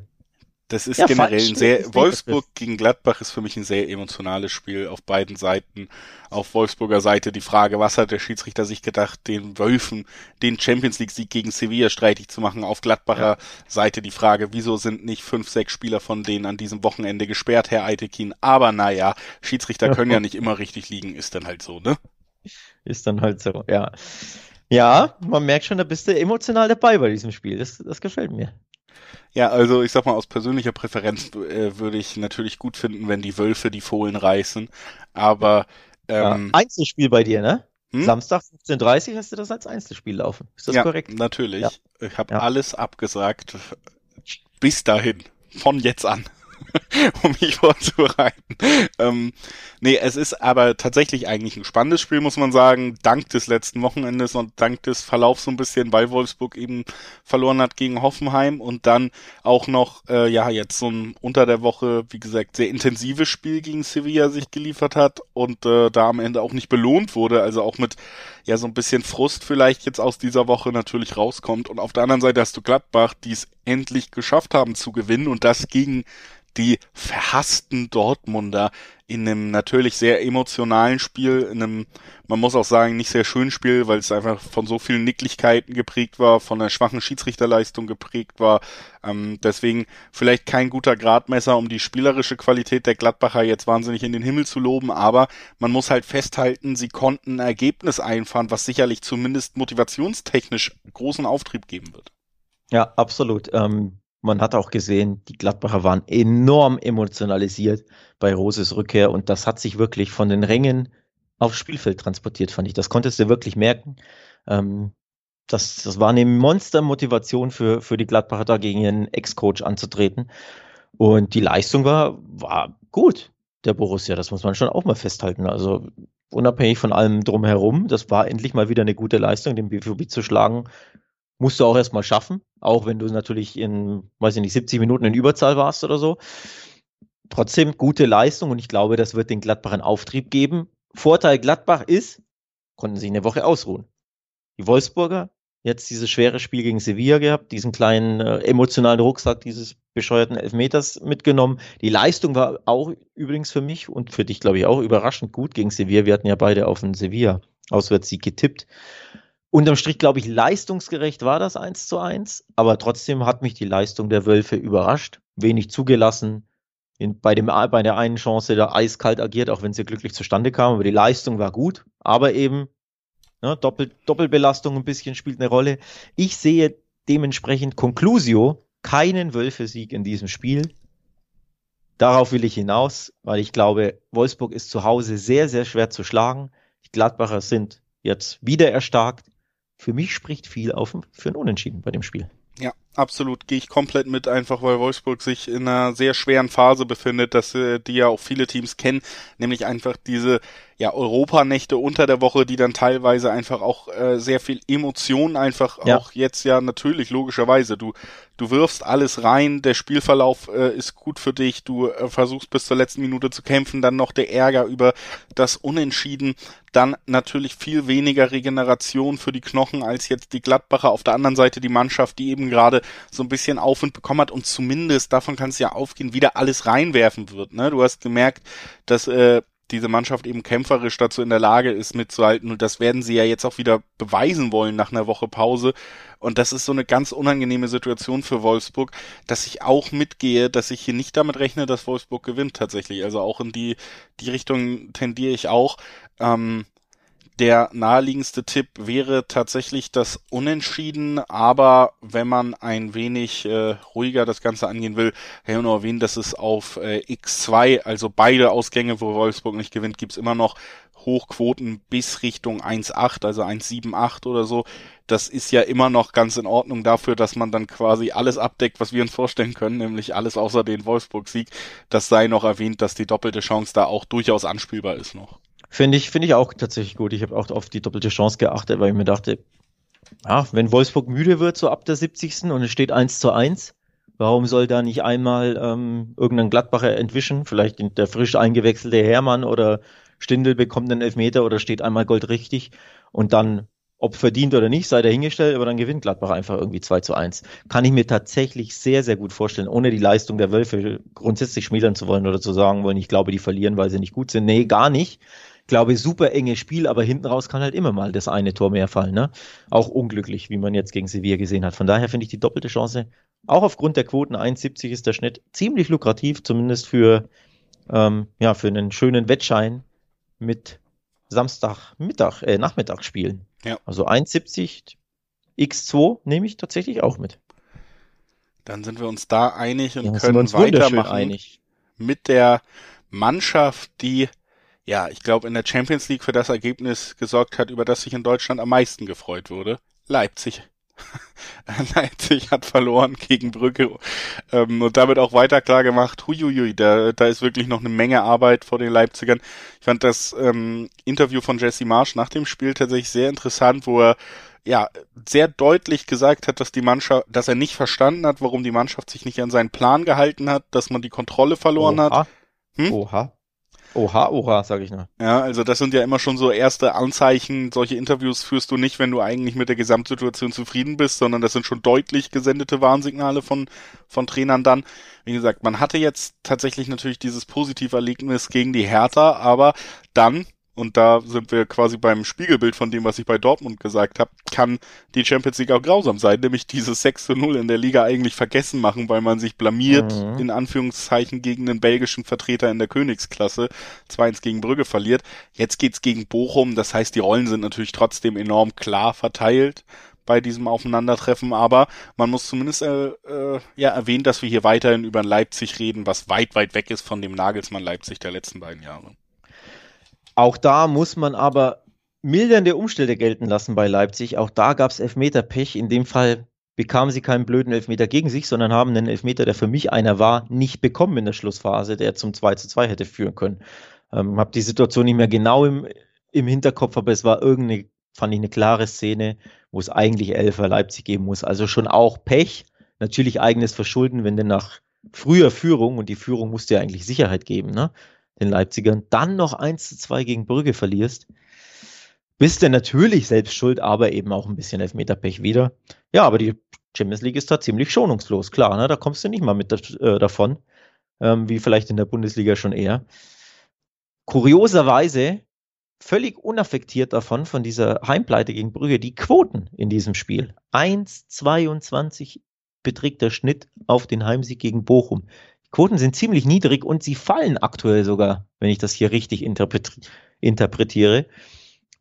Speaker 1: das ist ja, generell ein sehr, Wolfsburg gegen Gladbach ist für mich ein sehr emotionales Spiel auf beiden Seiten. Auf Wolfsburger Seite die Frage, was hat der Schiedsrichter sich gedacht, den Wölfen den Champions League Sieg gegen Sevilla streitig zu machen. Auf Gladbacher ja. Seite die Frage, wieso sind nicht fünf, sechs Spieler von denen an diesem Wochenende gesperrt, Herr Eitekin? Aber naja, Schiedsrichter können ja [laughs] nicht immer richtig liegen, ist dann halt so, ne?
Speaker 2: Ist dann halt so, ja. Ja, man merkt schon, da bist du emotional dabei bei diesem Spiel. Das, das gefällt mir.
Speaker 1: Ja, also ich sag mal, aus persönlicher Präferenz äh, würde ich natürlich gut finden, wenn die Wölfe die Fohlen reißen. Aber ähm,
Speaker 2: ja, Einzelspiel bei dir, ne? Hm? Samstag 15.30 hast du das als Einzelspiel laufen. Ist das
Speaker 1: ja,
Speaker 2: korrekt?
Speaker 1: Natürlich. Ja. Ich habe ja. alles abgesagt. Bis dahin. Von jetzt an. [laughs] um mich vorzubereiten. Ähm, nee, es ist aber tatsächlich eigentlich ein spannendes Spiel, muss man sagen, dank des letzten Wochenendes und dank des Verlaufs so ein bisschen, weil Wolfsburg eben verloren hat gegen Hoffenheim und dann auch noch, äh, ja, jetzt so ein unter der Woche, wie gesagt, sehr intensives Spiel gegen Sevilla sich geliefert hat und äh, da am Ende auch nicht belohnt wurde, also auch mit ja so ein bisschen Frust vielleicht jetzt aus dieser Woche natürlich rauskommt. Und auf der anderen Seite hast du Gladbach, die es endlich geschafft haben zu gewinnen und das gegen die verhassten Dortmunder in einem natürlich sehr emotionalen Spiel, in einem, man muss auch sagen, nicht sehr schönen Spiel, weil es einfach von so vielen Nicklichkeiten geprägt war, von einer schwachen Schiedsrichterleistung geprägt war. Ähm, deswegen vielleicht kein guter Gradmesser, um die spielerische Qualität der Gladbacher jetzt wahnsinnig in den Himmel zu loben, aber man muss halt festhalten, sie konnten ein Ergebnis einfahren, was sicherlich zumindest motivationstechnisch großen Auftrieb geben wird.
Speaker 2: Ja, absolut. Ähm, man hat auch gesehen, die Gladbacher waren enorm emotionalisiert bei Roses Rückkehr und das hat sich wirklich von den Rängen aufs Spielfeld transportiert, fand ich. Das konntest du wirklich merken. Ähm, das, das war eine Monstermotivation für, für die Gladbacher da gegen ihren Ex-Coach anzutreten. Und die Leistung war, war gut, der Borussia. Das muss man schon auch mal festhalten. Also unabhängig von allem drumherum, das war endlich mal wieder eine gute Leistung, den BVB zu schlagen musst du auch erstmal schaffen, auch wenn du natürlich in, weiß ich nicht, 70 Minuten in Überzahl warst oder so. Trotzdem gute Leistung und ich glaube, das wird den Gladbach einen Auftrieb geben. Vorteil Gladbach ist, konnten sich eine Woche ausruhen. Die Wolfsburger jetzt dieses schwere Spiel gegen Sevilla gehabt, diesen kleinen äh, emotionalen Rucksack dieses bescheuerten Elfmeters mitgenommen. Die Leistung war auch übrigens für mich und für dich, glaube ich, auch überraschend gut gegen Sevilla. Wir hatten ja beide auf den Sevilla Auswärtssieg getippt. Unterm Strich, glaube ich, leistungsgerecht war das 1 zu 1, aber trotzdem hat mich die Leistung der Wölfe überrascht. Wenig zugelassen, in, bei, dem, bei der einen Chance da eiskalt agiert, auch wenn sie glücklich zustande kam, aber die Leistung war gut, aber eben Ne, Doppel, Doppelbelastung ein bisschen spielt eine Rolle. Ich sehe dementsprechend Conclusio keinen Wölfe-Sieg in diesem Spiel. Darauf will ich hinaus, weil ich glaube, Wolfsburg ist zu Hause sehr, sehr schwer zu schlagen. Die Gladbacher sind jetzt wieder erstarkt. Für mich spricht viel auf für ein Unentschieden bei dem Spiel.
Speaker 1: Ja, absolut. Gehe ich komplett mit, einfach weil Wolfsburg sich in einer sehr schweren Phase befindet, dass äh, die ja auch viele Teams kennen, nämlich einfach diese ja, Europanächte unter der Woche, die dann teilweise einfach auch äh, sehr viel Emotionen einfach ja. auch jetzt ja natürlich logischerweise. Du du wirfst alles rein, der Spielverlauf äh, ist gut für dich, du äh, versuchst bis zur letzten Minute zu kämpfen, dann noch der Ärger über das Unentschieden, dann natürlich viel weniger Regeneration für die Knochen als jetzt die Gladbacher. Auf der anderen Seite die Mannschaft, die eben gerade so ein bisschen Aufwind bekommen hat und zumindest, davon kann es ja aufgehen, wieder alles reinwerfen wird. Ne? Du hast gemerkt, dass äh, diese Mannschaft eben kämpferisch dazu in der Lage ist mitzuhalten. Und das werden sie ja jetzt auch wieder beweisen wollen nach einer Woche Pause. Und das ist so eine ganz unangenehme Situation für Wolfsburg, dass ich auch mitgehe, dass ich hier nicht damit rechne, dass Wolfsburg gewinnt tatsächlich, also auch in die die Richtung tendiere ich auch. Ähm, der naheliegendste Tipp wäre tatsächlich das Unentschieden, aber wenn man ein wenig äh, ruhiger das Ganze angehen will, Herr nur erwähnen, dass es auf äh, X2, also beide Ausgänge, wo Wolfsburg nicht gewinnt, gibt's immer noch Hochquoten bis Richtung 1,8, also 1,78 oder so. Das ist ja immer noch ganz in Ordnung dafür, dass man dann quasi alles abdeckt, was wir uns vorstellen können, nämlich alles außer den Wolfsburg-Sieg. Das sei noch erwähnt, dass die doppelte Chance da auch durchaus anspielbar ist noch.
Speaker 2: Finde ich, finde ich auch tatsächlich gut. Ich habe auch auf die doppelte Chance geachtet, weil ich mir dachte, ja, wenn Wolfsburg müde wird, so ab der 70. und es steht 1 zu 1, warum soll da nicht einmal ähm, irgendein Gladbacher entwischen? Vielleicht der frisch eingewechselte Hermann oder Stindel bekommt einen Elfmeter oder steht einmal Gold richtig und dann, ob verdient oder nicht, sei dahingestellt, aber dann gewinnt Gladbach einfach irgendwie 2 zu 1. Kann ich mir tatsächlich sehr, sehr gut vorstellen, ohne die Leistung der Wölfe grundsätzlich schmälern zu wollen oder zu sagen wollen, ich glaube, die verlieren, weil sie nicht gut sind. Nee, gar nicht glaube, super enge Spiel, aber hinten raus kann halt immer mal das eine Tor mehr fallen. Ne? Auch unglücklich, wie man jetzt gegen Sevilla gesehen hat. Von daher finde ich die doppelte Chance, auch aufgrund der Quoten 1,70 ist der Schnitt ziemlich lukrativ, zumindest für, ähm, ja, für einen schönen Wettschein mit Samstagmittag, äh, Nachmittag spielen. Ja. Also 1,70 X2 nehme ich tatsächlich auch mit.
Speaker 1: Dann sind wir uns da einig und ja, können weitermachen einig. mit der Mannschaft, die ja, ich glaube, in der Champions League für das Ergebnis gesorgt hat, über das sich in Deutschland am meisten gefreut wurde. Leipzig. [laughs] Leipzig hat verloren gegen Brücke ähm, und damit auch weiter klar gemacht, huiuiui, da, da ist wirklich noch eine Menge Arbeit vor den Leipzigern. Ich fand das ähm, Interview von Jesse Marsch nach dem Spiel tatsächlich sehr interessant, wo er ja sehr deutlich gesagt hat, dass die Mannschaft, dass er nicht verstanden hat, warum die Mannschaft sich nicht an seinen Plan gehalten hat, dass man die Kontrolle verloren
Speaker 2: Oha.
Speaker 1: hat.
Speaker 2: Hm? Oha. Oha, oha, sag ich nur.
Speaker 1: Ja, also das sind ja immer schon so erste Anzeichen. Solche Interviews führst du nicht, wenn du eigentlich mit der Gesamtsituation zufrieden bist, sondern das sind schon deutlich gesendete Warnsignale von, von Trainern dann. Wie gesagt, man hatte jetzt tatsächlich natürlich dieses positive Erlebnis gegen die Hertha, aber dann und da sind wir quasi beim Spiegelbild von dem, was ich bei Dortmund gesagt habe, kann die Champions League auch grausam sein, nämlich dieses 6 zu 0 in der Liga eigentlich vergessen machen, weil man sich blamiert, mhm. in Anführungszeichen, gegen den belgischen Vertreter in der Königsklasse, 2-1 gegen Brügge verliert. Jetzt geht's gegen Bochum, das heißt, die Rollen sind natürlich trotzdem enorm klar verteilt bei diesem Aufeinandertreffen, aber man muss zumindest äh, äh, ja erwähnen, dass wir hier weiterhin über Leipzig reden, was weit, weit weg ist von dem Nagelsmann Leipzig der letzten beiden Jahre.
Speaker 2: Auch da muss man aber mildernde Umstände gelten lassen bei Leipzig. Auch da gab es Elfmeterpech. In dem Fall bekamen sie keinen blöden Elfmeter gegen sich, sondern haben einen Elfmeter, der für mich einer war, nicht bekommen in der Schlussphase, der zum 2 zu 2 hätte führen können. Ähm, habe die Situation nicht mehr genau im, im Hinterkopf, aber es war irgendeine fand ich eine klare Szene, wo es eigentlich Elfer Leipzig geben muss. Also schon auch Pech, natürlich eigenes Verschulden, wenn du nach früher Führung, und die Führung musste ja eigentlich Sicherheit geben, ne? Den Leipzigern, dann noch 1 zu 2 gegen Brügge verlierst, bist du natürlich selbst schuld, aber eben auch ein bisschen Elfmeterpech wieder. Ja, aber die Champions League ist da ziemlich schonungslos, klar, ne? da kommst du nicht mal mit äh, davon, ähm, wie vielleicht in der Bundesliga schon eher. Kurioserweise völlig unaffektiert davon, von dieser Heimpleite gegen Brügge, die Quoten in diesem Spiel. 1,22 beträgt der Schnitt auf den Heimsieg gegen Bochum. Quoten sind ziemlich niedrig und sie fallen aktuell sogar, wenn ich das hier richtig interpretiere.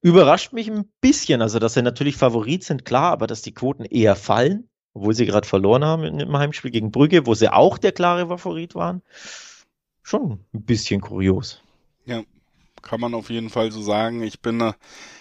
Speaker 2: Überrascht mich ein bisschen, also dass sie natürlich Favorit sind, klar, aber dass die Quoten eher fallen, obwohl sie gerade verloren haben im Heimspiel gegen Brügge, wo sie auch der klare Favorit waren. Schon ein bisschen kurios.
Speaker 1: Ja, kann man auf jeden Fall so sagen. Ich bin, äh,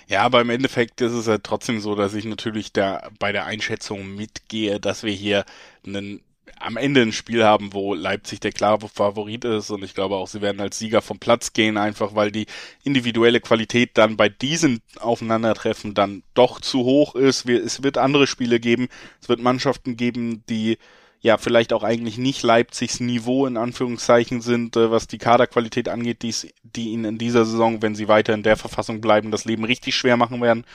Speaker 1: ja, aber im Endeffekt ist es ja trotzdem so, dass ich natürlich da bei der Einschätzung mitgehe, dass wir hier einen am Ende ein Spiel haben, wo Leipzig der klare Favorit ist und ich glaube auch, sie werden als Sieger vom Platz gehen, einfach weil die individuelle Qualität dann bei diesen Aufeinandertreffen dann doch zu hoch ist. Es wird andere Spiele geben, es wird Mannschaften geben, die ja vielleicht auch eigentlich nicht Leipzigs Niveau in Anführungszeichen sind, äh, was die Kaderqualität angeht, die's, die ihnen in dieser Saison, wenn sie weiter in der Verfassung bleiben, das Leben richtig schwer machen werden.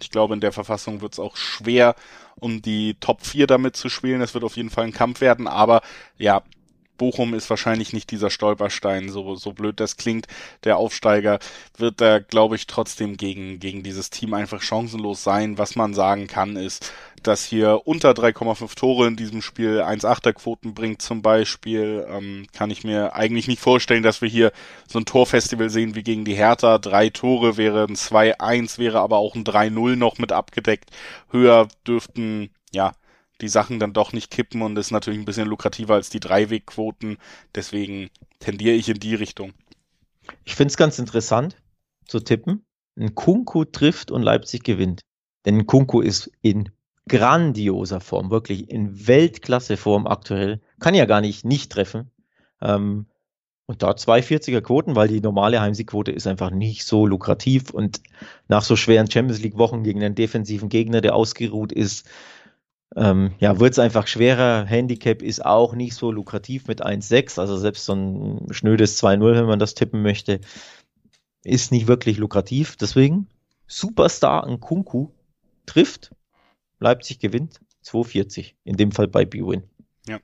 Speaker 1: Ich glaube, in der Verfassung wird es auch schwer, um die Top 4 damit zu spielen. Es wird auf jeden Fall ein Kampf werden, aber ja, Bochum ist wahrscheinlich nicht dieser Stolperstein, so, so blöd das klingt. Der Aufsteiger wird da, glaube ich, trotzdem gegen, gegen dieses Team einfach chancenlos sein. Was man sagen kann, ist, dass hier unter 3,5 Tore in diesem Spiel 1,8er Quoten bringt zum Beispiel, ähm, kann ich mir eigentlich nicht vorstellen, dass wir hier so ein Torfestival sehen wie gegen die Hertha. Drei Tore wäre ein 2-1, wäre aber auch ein 3-0 noch mit abgedeckt. Höher dürften, ja, die Sachen dann doch nicht kippen und ist natürlich ein bisschen lukrativer als die Dreiwegquoten. Deswegen tendiere ich in die Richtung.
Speaker 2: Ich finde es ganz interessant zu tippen. Ein Kunku trifft und Leipzig gewinnt. Denn Kunku ist in grandioser Form, wirklich in Weltklasse-Form aktuell. Kann ja gar nicht nicht treffen. Ähm, und da 240er Quoten, weil die normale Heimsiegquote ist einfach nicht so lukrativ und nach so schweren Champions League Wochen gegen einen defensiven Gegner, der ausgeruht ist, ähm, ja, wird es einfach schwerer. Handicap ist auch nicht so lukrativ mit 1,6, also selbst so ein schnödes 2-0, wenn man das tippen möchte, ist nicht wirklich lukrativ. Deswegen Superstar an Kunku trifft, Leipzig gewinnt 2,40, in dem Fall bei B-Win. Ja.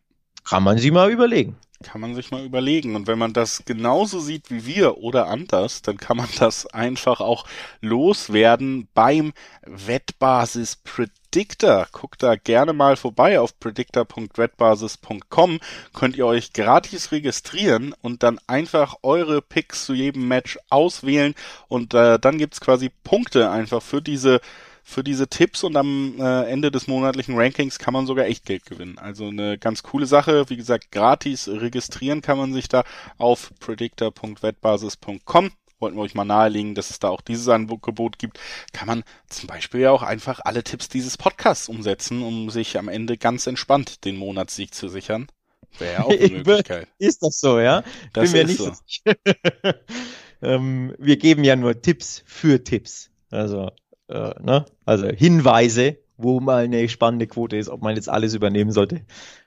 Speaker 2: Kann man sich mal überlegen.
Speaker 1: Kann man sich mal überlegen. Und wenn man das genauso sieht wie wir oder anders, dann kann man das einfach auch loswerden beim Wettbasis Predictor. Guckt da gerne mal vorbei auf predictor.wettbasis.com. Könnt ihr euch gratis registrieren und dann einfach eure Picks zu jedem Match auswählen und äh, dann gibt's quasi Punkte einfach für diese für diese Tipps und am äh, Ende des monatlichen Rankings kann man sogar echt Geld gewinnen. Also eine ganz coole Sache. Wie gesagt, gratis registrieren kann man sich da auf predictor.wettbasis.com wollten wir euch mal nahelegen, dass es da auch dieses Angebot gibt, kann man zum Beispiel ja auch einfach alle Tipps dieses Podcasts umsetzen, um sich am Ende ganz entspannt den Monatssieg zu sichern.
Speaker 2: Wäre ja auch eine [laughs] Möglichkeit. Ist das so, ja?
Speaker 1: Das Bin mir nicht so. [laughs]
Speaker 2: ähm, wir geben ja nur Tipps für Tipps. Also äh, ne? also Hinweise, wo mal eine spannende Quote ist, ob man jetzt alles übernehmen sollte,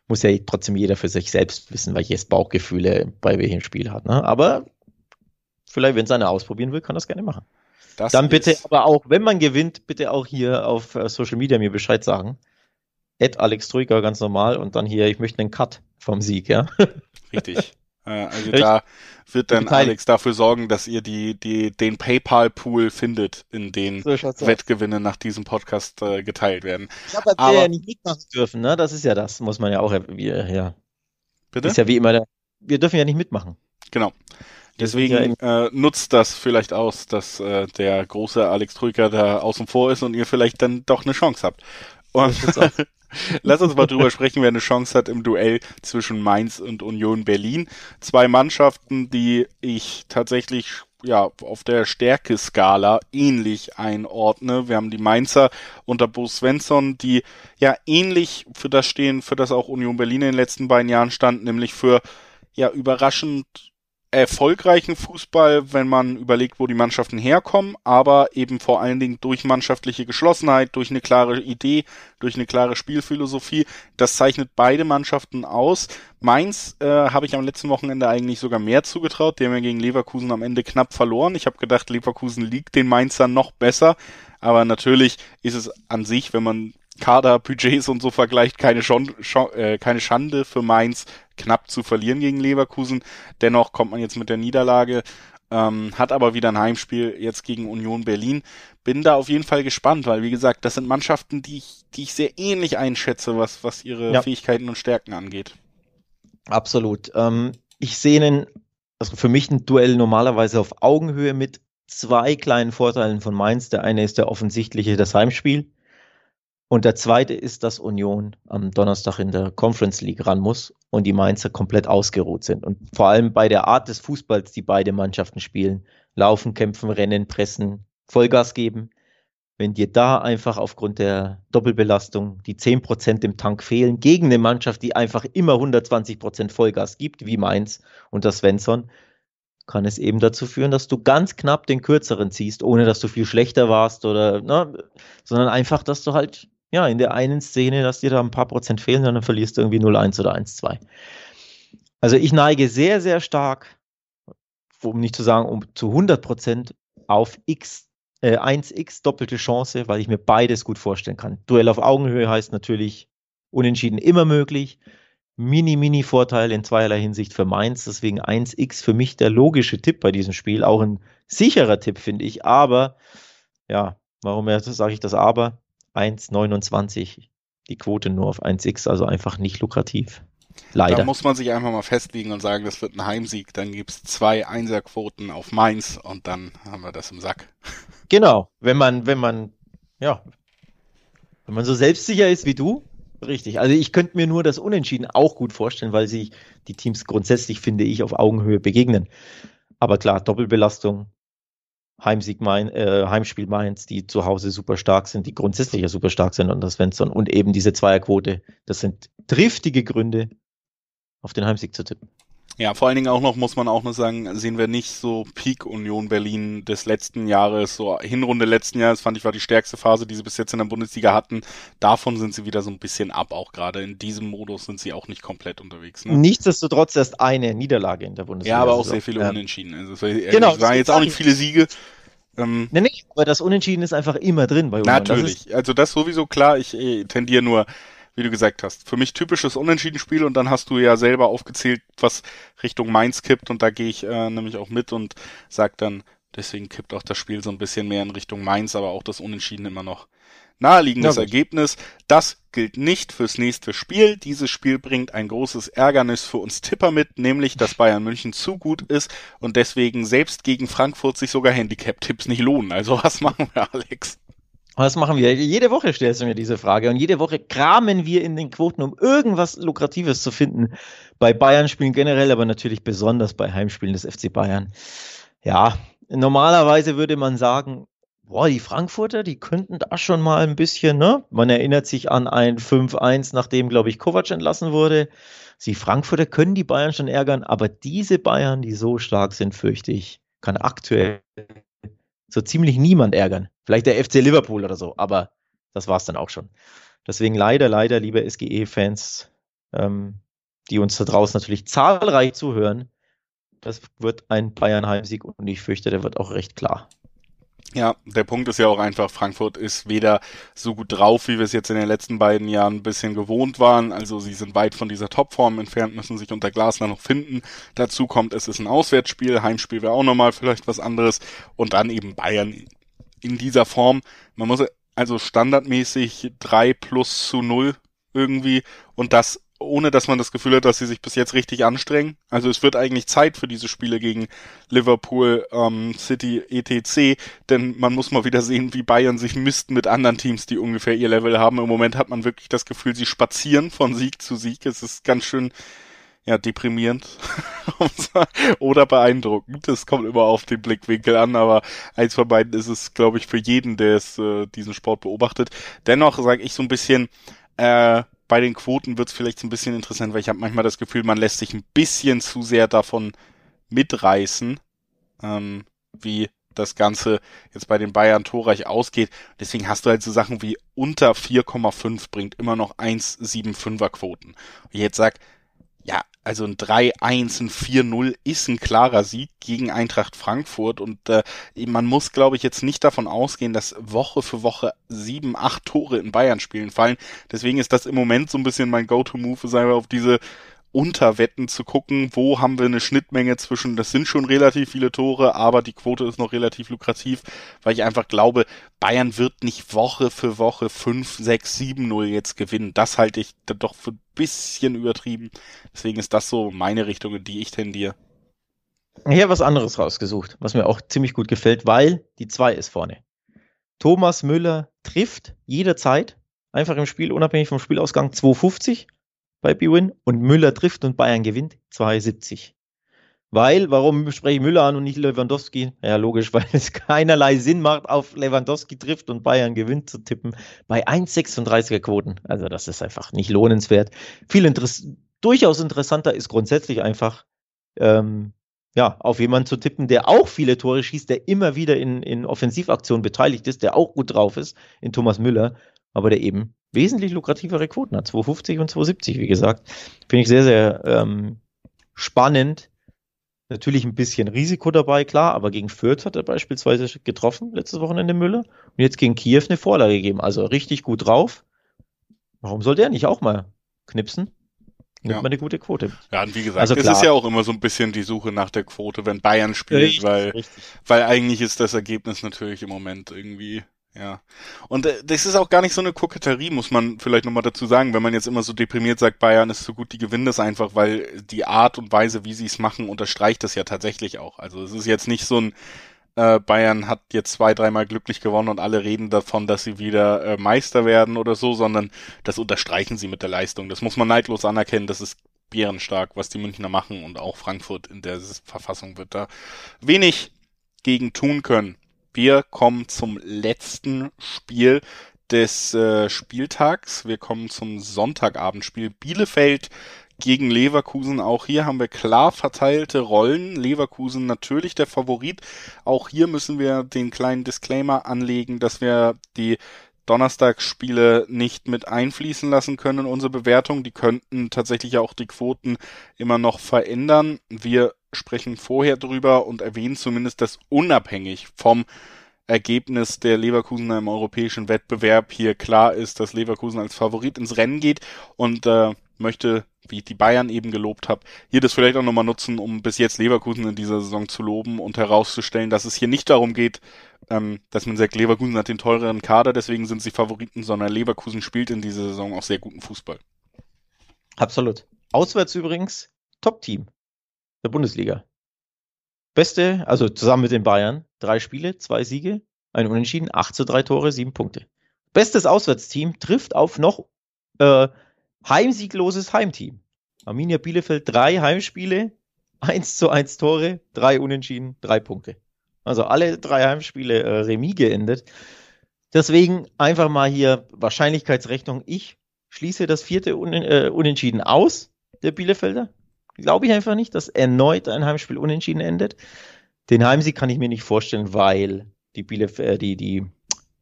Speaker 2: muss ja trotzdem jeder für sich selbst wissen, welches Bauchgefühle bei welchem Spiel hat. Ne? Aber vielleicht, wenn es einer ausprobieren will, kann das gerne machen. Das Dann bitte aber auch, wenn man gewinnt, bitte auch hier auf äh, Social Media mir Bescheid sagen. Ed Alex Troika ganz normal und dann hier, ich möchte einen Cut vom Sieg, ja.
Speaker 1: Richtig. [laughs] Äh, also da wird dann Alex dafür sorgen, dass ihr die, die, den PayPal-Pool findet, in den so Wettgewinne nach diesem Podcast äh, geteilt werden.
Speaker 2: Ich habe aber ja nicht mitmachen dürfen, ne? Das ist ja das, muss man ja auch, ja. Bitte? Ist ja wie immer, der, wir dürfen ja nicht mitmachen.
Speaker 1: Genau. Deswegen ja äh, nutzt das vielleicht aus, dass äh, der große Alex Trüger da außen vor ist und ihr vielleicht dann doch eine Chance habt. Und [laughs] Lass uns mal drüber sprechen, wer eine Chance hat im Duell zwischen Mainz und Union Berlin. Zwei Mannschaften, die ich tatsächlich ja, auf der Stärkeskala ähnlich einordne. Wir haben die Mainzer unter Bo Svensson, die ja ähnlich für das stehen, für das auch Union Berlin in den letzten beiden Jahren stand, nämlich für ja überraschend erfolgreichen Fußball, wenn man überlegt, wo die Mannschaften herkommen, aber eben vor allen Dingen durch mannschaftliche Geschlossenheit, durch eine klare Idee, durch eine klare Spielphilosophie. Das zeichnet beide Mannschaften aus. Mainz äh, habe ich am letzten Wochenende eigentlich sogar mehr zugetraut. Die haben ja gegen Leverkusen am Ende knapp verloren. Ich habe gedacht, Leverkusen liegt den Mainzern noch besser. Aber natürlich ist es an sich, wenn man Kader, Budgets und so vergleicht, keine, Schon äh, keine Schande für Mainz, knapp zu verlieren gegen Leverkusen. Dennoch kommt man jetzt mit der Niederlage, ähm, hat aber wieder ein Heimspiel jetzt gegen Union Berlin. Bin da auf jeden Fall gespannt, weil wie gesagt, das sind Mannschaften, die ich, die ich sehr ähnlich einschätze, was, was ihre ja. Fähigkeiten und Stärken angeht.
Speaker 2: Absolut. Ähm, ich sehe einen, also für mich ein Duell normalerweise auf Augenhöhe mit zwei kleinen Vorteilen von Mainz. Der eine ist der offensichtliche, das Heimspiel. Und der zweite ist, dass Union am Donnerstag in der Conference League ran muss und die Mainzer komplett ausgeruht sind. Und vor allem bei der Art des Fußballs, die beide Mannschaften spielen, laufen, kämpfen, rennen, pressen, Vollgas geben. Wenn dir da einfach aufgrund der Doppelbelastung die 10% im Tank fehlen, gegen eine Mannschaft, die einfach immer 120% Vollgas gibt, wie Mainz und das Svensson, kann es eben dazu führen, dass du ganz knapp den kürzeren ziehst, ohne dass du viel schlechter warst oder, na, ne, sondern einfach, dass du halt, ja, in der einen Szene, dass dir da ein paar Prozent fehlen, dann verlierst du irgendwie 0-1 oder 1-2. Also ich neige sehr, sehr stark, um nicht zu sagen, um zu 100 Prozent auf X, äh, 1x doppelte Chance, weil ich mir beides gut vorstellen kann. Duell auf Augenhöhe heißt natürlich unentschieden immer möglich mini, mini Vorteil in zweierlei Hinsicht für Mainz. Deswegen 1x für mich der logische Tipp bei diesem Spiel. Auch ein sicherer Tipp, finde ich. Aber, ja, warum sage ich das aber? 1,29. Die Quote nur auf 1x, also einfach nicht lukrativ. Leider.
Speaker 1: Da muss man sich einfach mal festlegen und sagen, das wird ein Heimsieg. Dann gibt's zwei Einserquoten auf Mainz und dann haben wir das im Sack. [laughs]
Speaker 2: Genau. Wenn man, wenn man, ja, wenn man so selbstsicher ist wie du, Richtig. Also ich könnte mir nur das Unentschieden auch gut vorstellen, weil sich die Teams grundsätzlich, finde ich, auf Augenhöhe begegnen. Aber klar, Doppelbelastung, Heimsieg Main, äh, Heimspiel Mainz, die zu Hause super stark sind, die grundsätzlich ja super stark sind und das Svensson und eben diese Zweierquote, das sind triftige Gründe, auf den Heimsieg zu tippen.
Speaker 1: Ja, vor allen Dingen auch noch, muss man auch noch sagen, sehen wir nicht so Peak Union Berlin des letzten Jahres, so Hinrunde letzten Jahres, fand ich, war die stärkste Phase, die sie bis jetzt in der Bundesliga hatten. Davon sind sie wieder so ein bisschen ab, auch gerade in diesem Modus sind sie auch nicht komplett unterwegs.
Speaker 2: Ne? Nichtsdestotrotz erst eine Niederlage in der Bundesliga.
Speaker 1: Ja, aber auch sehr viele ja. Unentschieden. Also, es genau, waren jetzt auch nicht viele Siege.
Speaker 2: Ähm, nee, nee, aber das Unentschieden ist einfach immer drin
Speaker 1: bei Union. Natürlich, das also das sowieso klar, ich äh, tendiere nur wie du gesagt hast. Für mich typisches Unentschieden-Spiel und dann hast du ja selber aufgezählt, was Richtung Mainz kippt und da gehe ich äh, nämlich auch mit und sag dann, deswegen kippt auch das Spiel so ein bisschen mehr in Richtung Mainz, aber auch das Unentschieden immer noch naheliegendes ja, Ergebnis. Das gilt nicht fürs nächste Spiel. Dieses Spiel bringt ein großes Ärgernis für uns Tipper mit, nämlich dass Bayern München zu gut ist und deswegen selbst gegen Frankfurt sich sogar Handicap-Tipps nicht lohnen. Also was [laughs] machen wir, Alex?
Speaker 2: Was machen wir? Jede Woche stellst du mir diese Frage und jede Woche kramen wir in den Quoten, um irgendwas Lukratives zu finden. Bei Bayern-Spielen generell, aber natürlich besonders bei Heimspielen des FC Bayern. Ja, normalerweise würde man sagen, boah, die Frankfurter, die könnten da schon mal ein bisschen, ne? Man erinnert sich an ein 5-1, nachdem, glaube ich, Kovac entlassen wurde. Die Frankfurter können die Bayern schon ärgern, aber diese Bayern, die so stark sind, fürchte ich, kann aktuell so ziemlich niemand ärgern. Vielleicht der FC Liverpool oder so, aber das war es dann auch schon. Deswegen leider, leider, liebe SGE-Fans, ähm, die uns da draußen natürlich zahlreich zuhören, das wird ein Bayern-Heimsieg und ich fürchte, der wird auch recht klar.
Speaker 1: Ja, der Punkt ist ja auch einfach, Frankfurt ist weder so gut drauf, wie wir es jetzt in den letzten beiden Jahren ein bisschen gewohnt waren. Also sie sind weit von dieser Topform entfernt, müssen sich unter Glasner noch finden. Dazu kommt, es ist ein Auswärtsspiel, Heimspiel wäre auch nochmal vielleicht was anderes. Und dann eben Bayern in dieser Form. Man muss also standardmäßig drei plus zu null irgendwie und das ohne dass man das Gefühl hat, dass sie sich bis jetzt richtig anstrengen. Also es wird eigentlich Zeit für diese Spiele gegen Liverpool, ähm, City, etc. Denn man muss mal wieder sehen, wie Bayern sich misst mit anderen Teams, die ungefähr ihr Level haben. Im Moment hat man wirklich das Gefühl, sie spazieren von Sieg zu Sieg. Es ist ganz schön ja, deprimierend [laughs] oder beeindruckend. Das kommt immer auf den Blickwinkel an, aber eins von beiden ist es, glaube ich, für jeden, der es, äh, diesen Sport beobachtet. Dennoch sage ich so ein bisschen, äh, bei den Quoten wird es vielleicht ein bisschen interessant, weil ich habe manchmal das Gefühl, man lässt sich ein bisschen zu sehr davon mitreißen, ähm, wie das Ganze jetzt bei den Bayern torreich ausgeht. Deswegen hast du halt so Sachen wie unter 4,5 bringt immer noch 1,75er Quoten. Und jetzt sag, ja, also ein 3-1, ein 4-0 ist ein klarer Sieg gegen Eintracht Frankfurt und äh, man muss, glaube ich, jetzt nicht davon ausgehen, dass Woche für Woche sieben, acht Tore in Bayern spielen fallen. Deswegen ist das im Moment so ein bisschen mein Go-To-Move, sagen wir auf diese Unterwetten zu gucken, wo haben wir eine Schnittmenge zwischen, das sind schon relativ viele Tore, aber die Quote ist noch relativ lukrativ, weil ich einfach glaube, Bayern wird nicht Woche für Woche 5, 6, 7, 0 jetzt gewinnen. Das halte ich dann doch für ein bisschen übertrieben. Deswegen ist das so meine Richtung, in die ich tendiere.
Speaker 2: Ich habe was anderes rausgesucht, was mir auch ziemlich gut gefällt, weil die 2 ist vorne. Thomas Müller trifft jederzeit, einfach im Spiel, unabhängig vom Spielausgang, 250 bei Bwin und Müller trifft und Bayern gewinnt 2,70. Weil, warum spreche ich Müller an und nicht Lewandowski? Ja, logisch, [laughs] weil es keinerlei Sinn macht, auf Lewandowski trifft und Bayern gewinnt zu tippen. Bei 1,36er Quoten. Also, das ist einfach nicht lohnenswert. Viel Interess durchaus interessanter ist grundsätzlich einfach, ähm, ja, auf jemanden zu tippen, der auch viele Tore schießt, der immer wieder in, in Offensivaktionen beteiligt ist, der auch gut drauf ist, in Thomas Müller, aber der eben wesentlich lukrativere Quoten hat. 250 und 270, wie gesagt. Finde ich sehr, sehr ähm, spannend. Natürlich ein bisschen Risiko dabei, klar, aber gegen Fürth hat er beispielsweise getroffen, letztes Wochenende Müller. Und jetzt gegen Kiew eine Vorlage gegeben. Also richtig gut drauf. Warum soll der nicht auch mal knipsen? Nimmt ja. man eine gute Quote.
Speaker 1: Ja, und wie gesagt, also es ist ja auch immer so ein bisschen die Suche nach der Quote, wenn Bayern spielt, richtig, weil, richtig. weil eigentlich ist das Ergebnis natürlich im Moment irgendwie ja. Und äh, das ist auch gar nicht so eine Koketterie, muss man vielleicht nochmal dazu sagen, wenn man jetzt immer so deprimiert sagt, Bayern ist so gut, die gewinnen das einfach, weil die Art und Weise, wie sie es machen, unterstreicht das ja tatsächlich auch. Also es ist jetzt nicht so ein äh, Bayern hat jetzt zwei, dreimal glücklich gewonnen und alle reden davon, dass sie wieder äh, Meister werden oder so, sondern das unterstreichen sie mit der Leistung. Das muss man neidlos anerkennen, das ist bärenstark, was die Münchner machen und auch Frankfurt in der Verfassung wird da wenig gegen tun können. Wir kommen zum letzten Spiel des äh, Spieltags. Wir kommen zum Sonntagabendspiel Bielefeld gegen Leverkusen. Auch hier haben wir klar verteilte Rollen. Leverkusen natürlich der Favorit. Auch hier müssen wir den kleinen Disclaimer anlegen, dass wir die Donnerstagsspiele nicht mit einfließen lassen können in unsere Bewertung. Die könnten tatsächlich auch die Quoten immer noch verändern. Wir sprechen vorher drüber und erwähnen zumindest, dass unabhängig vom Ergebnis der Leverkusener im europäischen Wettbewerb hier klar ist, dass Leverkusen als Favorit ins Rennen geht und äh, möchte, wie ich die Bayern eben gelobt habe, hier das vielleicht auch nochmal nutzen, um bis jetzt Leverkusen in dieser Saison zu loben und herauszustellen, dass es hier nicht darum geht, ähm, dass man sagt, Leverkusen hat den teureren Kader, deswegen sind sie Favoriten, sondern Leverkusen spielt in dieser Saison auch sehr guten Fußball.
Speaker 2: Absolut. Auswärts übrigens Top-Team der Bundesliga. Beste, also zusammen mit den Bayern, drei Spiele, zwei Siege, ein Unentschieden, 8 zu 3 Tore, sieben Punkte. Bestes Auswärtsteam trifft auf noch äh, heimsiegloses Heimteam. Arminia Bielefeld drei Heimspiele, [laughs] 1 zu 1 Tore, drei Unentschieden, drei Punkte. Also alle drei Heimspiele äh, Remis geendet. Deswegen einfach mal hier Wahrscheinlichkeitsrechnung. Ich schließe das vierte Un äh, Unentschieden aus, der Bielefelder. Glaube ich einfach nicht, dass erneut ein Heimspiel unentschieden endet. Den Heimsieg kann ich mir nicht vorstellen, weil die, Bielef äh, die, die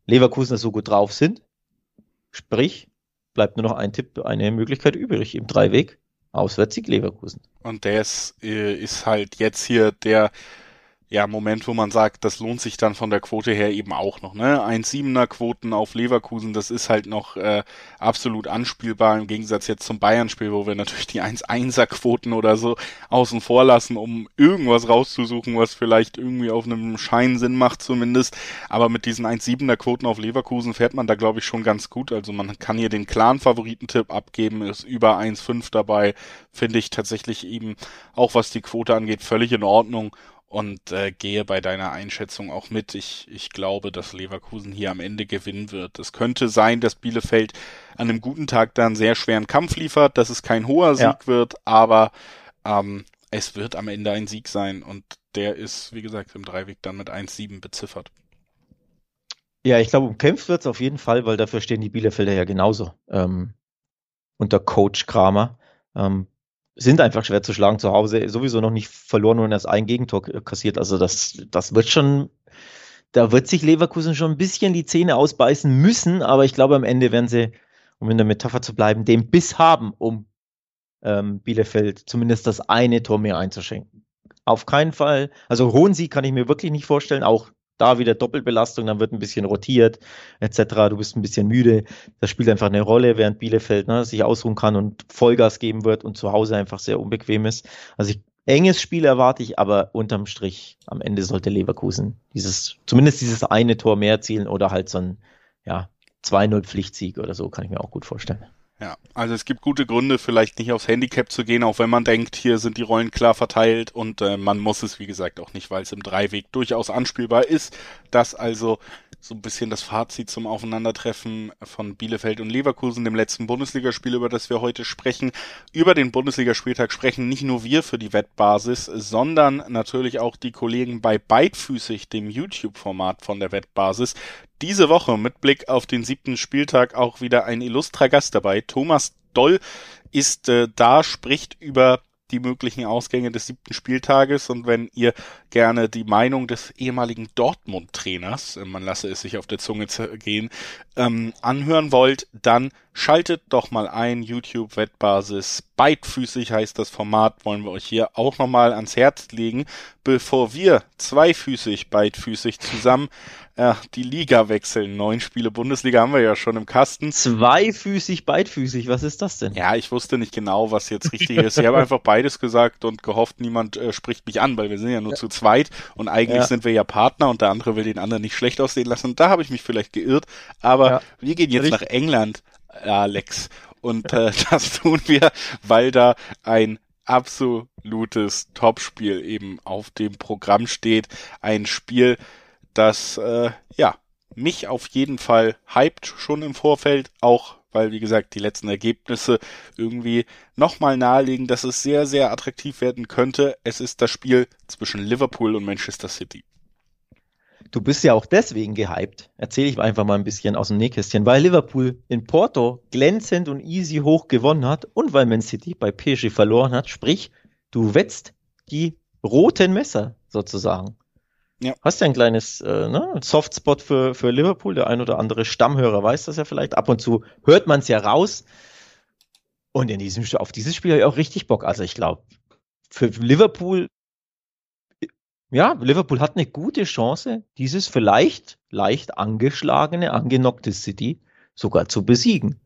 Speaker 2: Leverkusener so gut drauf sind. Sprich, bleibt nur noch ein Tipp, eine Möglichkeit übrig im Dreiweg. Auswärtssieg Leverkusen.
Speaker 1: Und der ist, äh, ist halt jetzt hier der ja, Moment, wo man sagt, das lohnt sich dann von der Quote her eben auch noch. Ne? 1,7er Quoten auf Leverkusen, das ist halt noch äh, absolut anspielbar im Gegensatz jetzt zum Bayern-Spiel, wo wir natürlich die 1,1er Quoten oder so außen vor lassen, um irgendwas rauszusuchen, was vielleicht irgendwie auf einem Schein Sinn macht zumindest. Aber mit diesen 1,7er Quoten auf Leverkusen fährt man da, glaube ich, schon ganz gut. Also man kann hier den klaren Favoritentipp abgeben, ist über 1,5 dabei, finde ich tatsächlich eben auch was die Quote angeht, völlig in Ordnung und äh, gehe bei deiner Einschätzung auch mit. Ich, ich glaube, dass Leverkusen hier am Ende gewinnen wird. Es könnte sein, dass Bielefeld an einem guten Tag da einen sehr schweren Kampf liefert, dass es kein hoher Sieg ja. wird, aber ähm, es wird am Ende ein Sieg sein und der ist, wie gesagt, im Dreiweg dann mit 1-7 beziffert.
Speaker 2: Ja, ich glaube, umkämpft wird es auf jeden Fall, weil dafür stehen die Bielefelder ja genauso ähm, unter Coach Kramer. Ähm, sind einfach schwer zu schlagen zu Hause. Sowieso noch nicht verloren und erst ein Gegentor kassiert. Also das, das wird schon, da wird sich Leverkusen schon ein bisschen die Zähne ausbeißen müssen, aber ich glaube, am Ende werden sie, um in der Metapher zu bleiben, den Biss haben, um ähm, Bielefeld zumindest das eine Tor mehr einzuschenken. Auf keinen Fall. Also hohen Sieg kann ich mir wirklich nicht vorstellen. Auch da wieder Doppelbelastung, dann wird ein bisschen rotiert, etc. Du bist ein bisschen müde. Das spielt einfach eine Rolle, während Bielefeld ne, sich ausruhen kann und Vollgas geben wird und zu Hause einfach sehr unbequem ist. Also ich, enges Spiel erwarte ich, aber unterm Strich am Ende sollte Leverkusen dieses, zumindest dieses eine Tor mehr erzielen oder halt so ein, ja, 2-0 Pflichtsieg oder so, kann ich mir auch gut vorstellen.
Speaker 1: Ja, also es gibt gute Gründe, vielleicht nicht aufs Handicap zu gehen, auch wenn man denkt, hier sind die Rollen klar verteilt und äh, man muss es, wie gesagt, auch nicht, weil es im Dreiweg durchaus anspielbar ist. Das also so ein bisschen das Fazit zum Aufeinandertreffen von Bielefeld und Leverkusen, dem letzten Bundesligaspiel, über das wir heute sprechen. Über den Bundesligaspieltag sprechen nicht nur wir für die Wettbasis, sondern natürlich auch die Kollegen bei Beidfüßig, dem YouTube-Format von der Wettbasis. Diese Woche mit Blick auf den siebten Spieltag auch wieder ein illustrer Gast dabei. Thomas Doll ist äh, da, spricht über die möglichen Ausgänge des siebten Spieltages und wenn ihr gerne die Meinung des ehemaligen Dortmund-Trainers, äh, man lasse es sich auf der Zunge gehen, ähm, anhören wollt, dann schaltet doch mal ein, YouTube-Wettbasis, beidfüßig heißt das Format, wollen wir euch hier auch nochmal ans Herz legen, bevor wir zweifüßig, beidfüßig zusammen äh, die Liga wechseln. Neun Spiele Bundesliga haben wir ja schon im Kasten.
Speaker 2: Zweifüßig, beidfüßig, was ist das denn?
Speaker 1: Ja, ich wusste nicht genau, was jetzt richtig ist. Ich habe einfach beides gesagt und gehofft, niemand äh, spricht mich an, weil wir sind ja nur ja. zu zweit und eigentlich ja. sind wir ja Partner und der andere will den anderen nicht schlecht aussehen lassen. Da habe ich mich vielleicht geirrt, aber ja. wir gehen jetzt richtig. nach England, Alex. Und äh, [laughs] das tun wir, weil da ein absolutes Topspiel eben auf dem Programm steht. Ein Spiel, das äh, ja mich auf jeden Fall hypt schon im Vorfeld, auch weil, wie gesagt, die letzten Ergebnisse irgendwie nochmal nahelegen, dass es sehr, sehr attraktiv werden könnte. Es ist das Spiel zwischen Liverpool und Manchester City.
Speaker 2: Du bist ja auch deswegen gehypt, erzähle ich einfach mal ein bisschen aus dem Nähkästchen, weil Liverpool in Porto glänzend und easy hoch gewonnen hat und weil Man City bei PSG verloren hat. Sprich, du wetzt die roten Messer sozusagen. Ja. Hast ja ein kleines äh, ne, Softspot für, für Liverpool. Der ein oder andere Stammhörer weiß das ja vielleicht. Ab und zu hört man es ja raus. Und in diesem, auf dieses Spiel habe ich auch richtig Bock. Also ich glaube, für Liverpool, ja, Liverpool hat eine gute Chance, dieses vielleicht leicht angeschlagene, angenockte City sogar zu besiegen.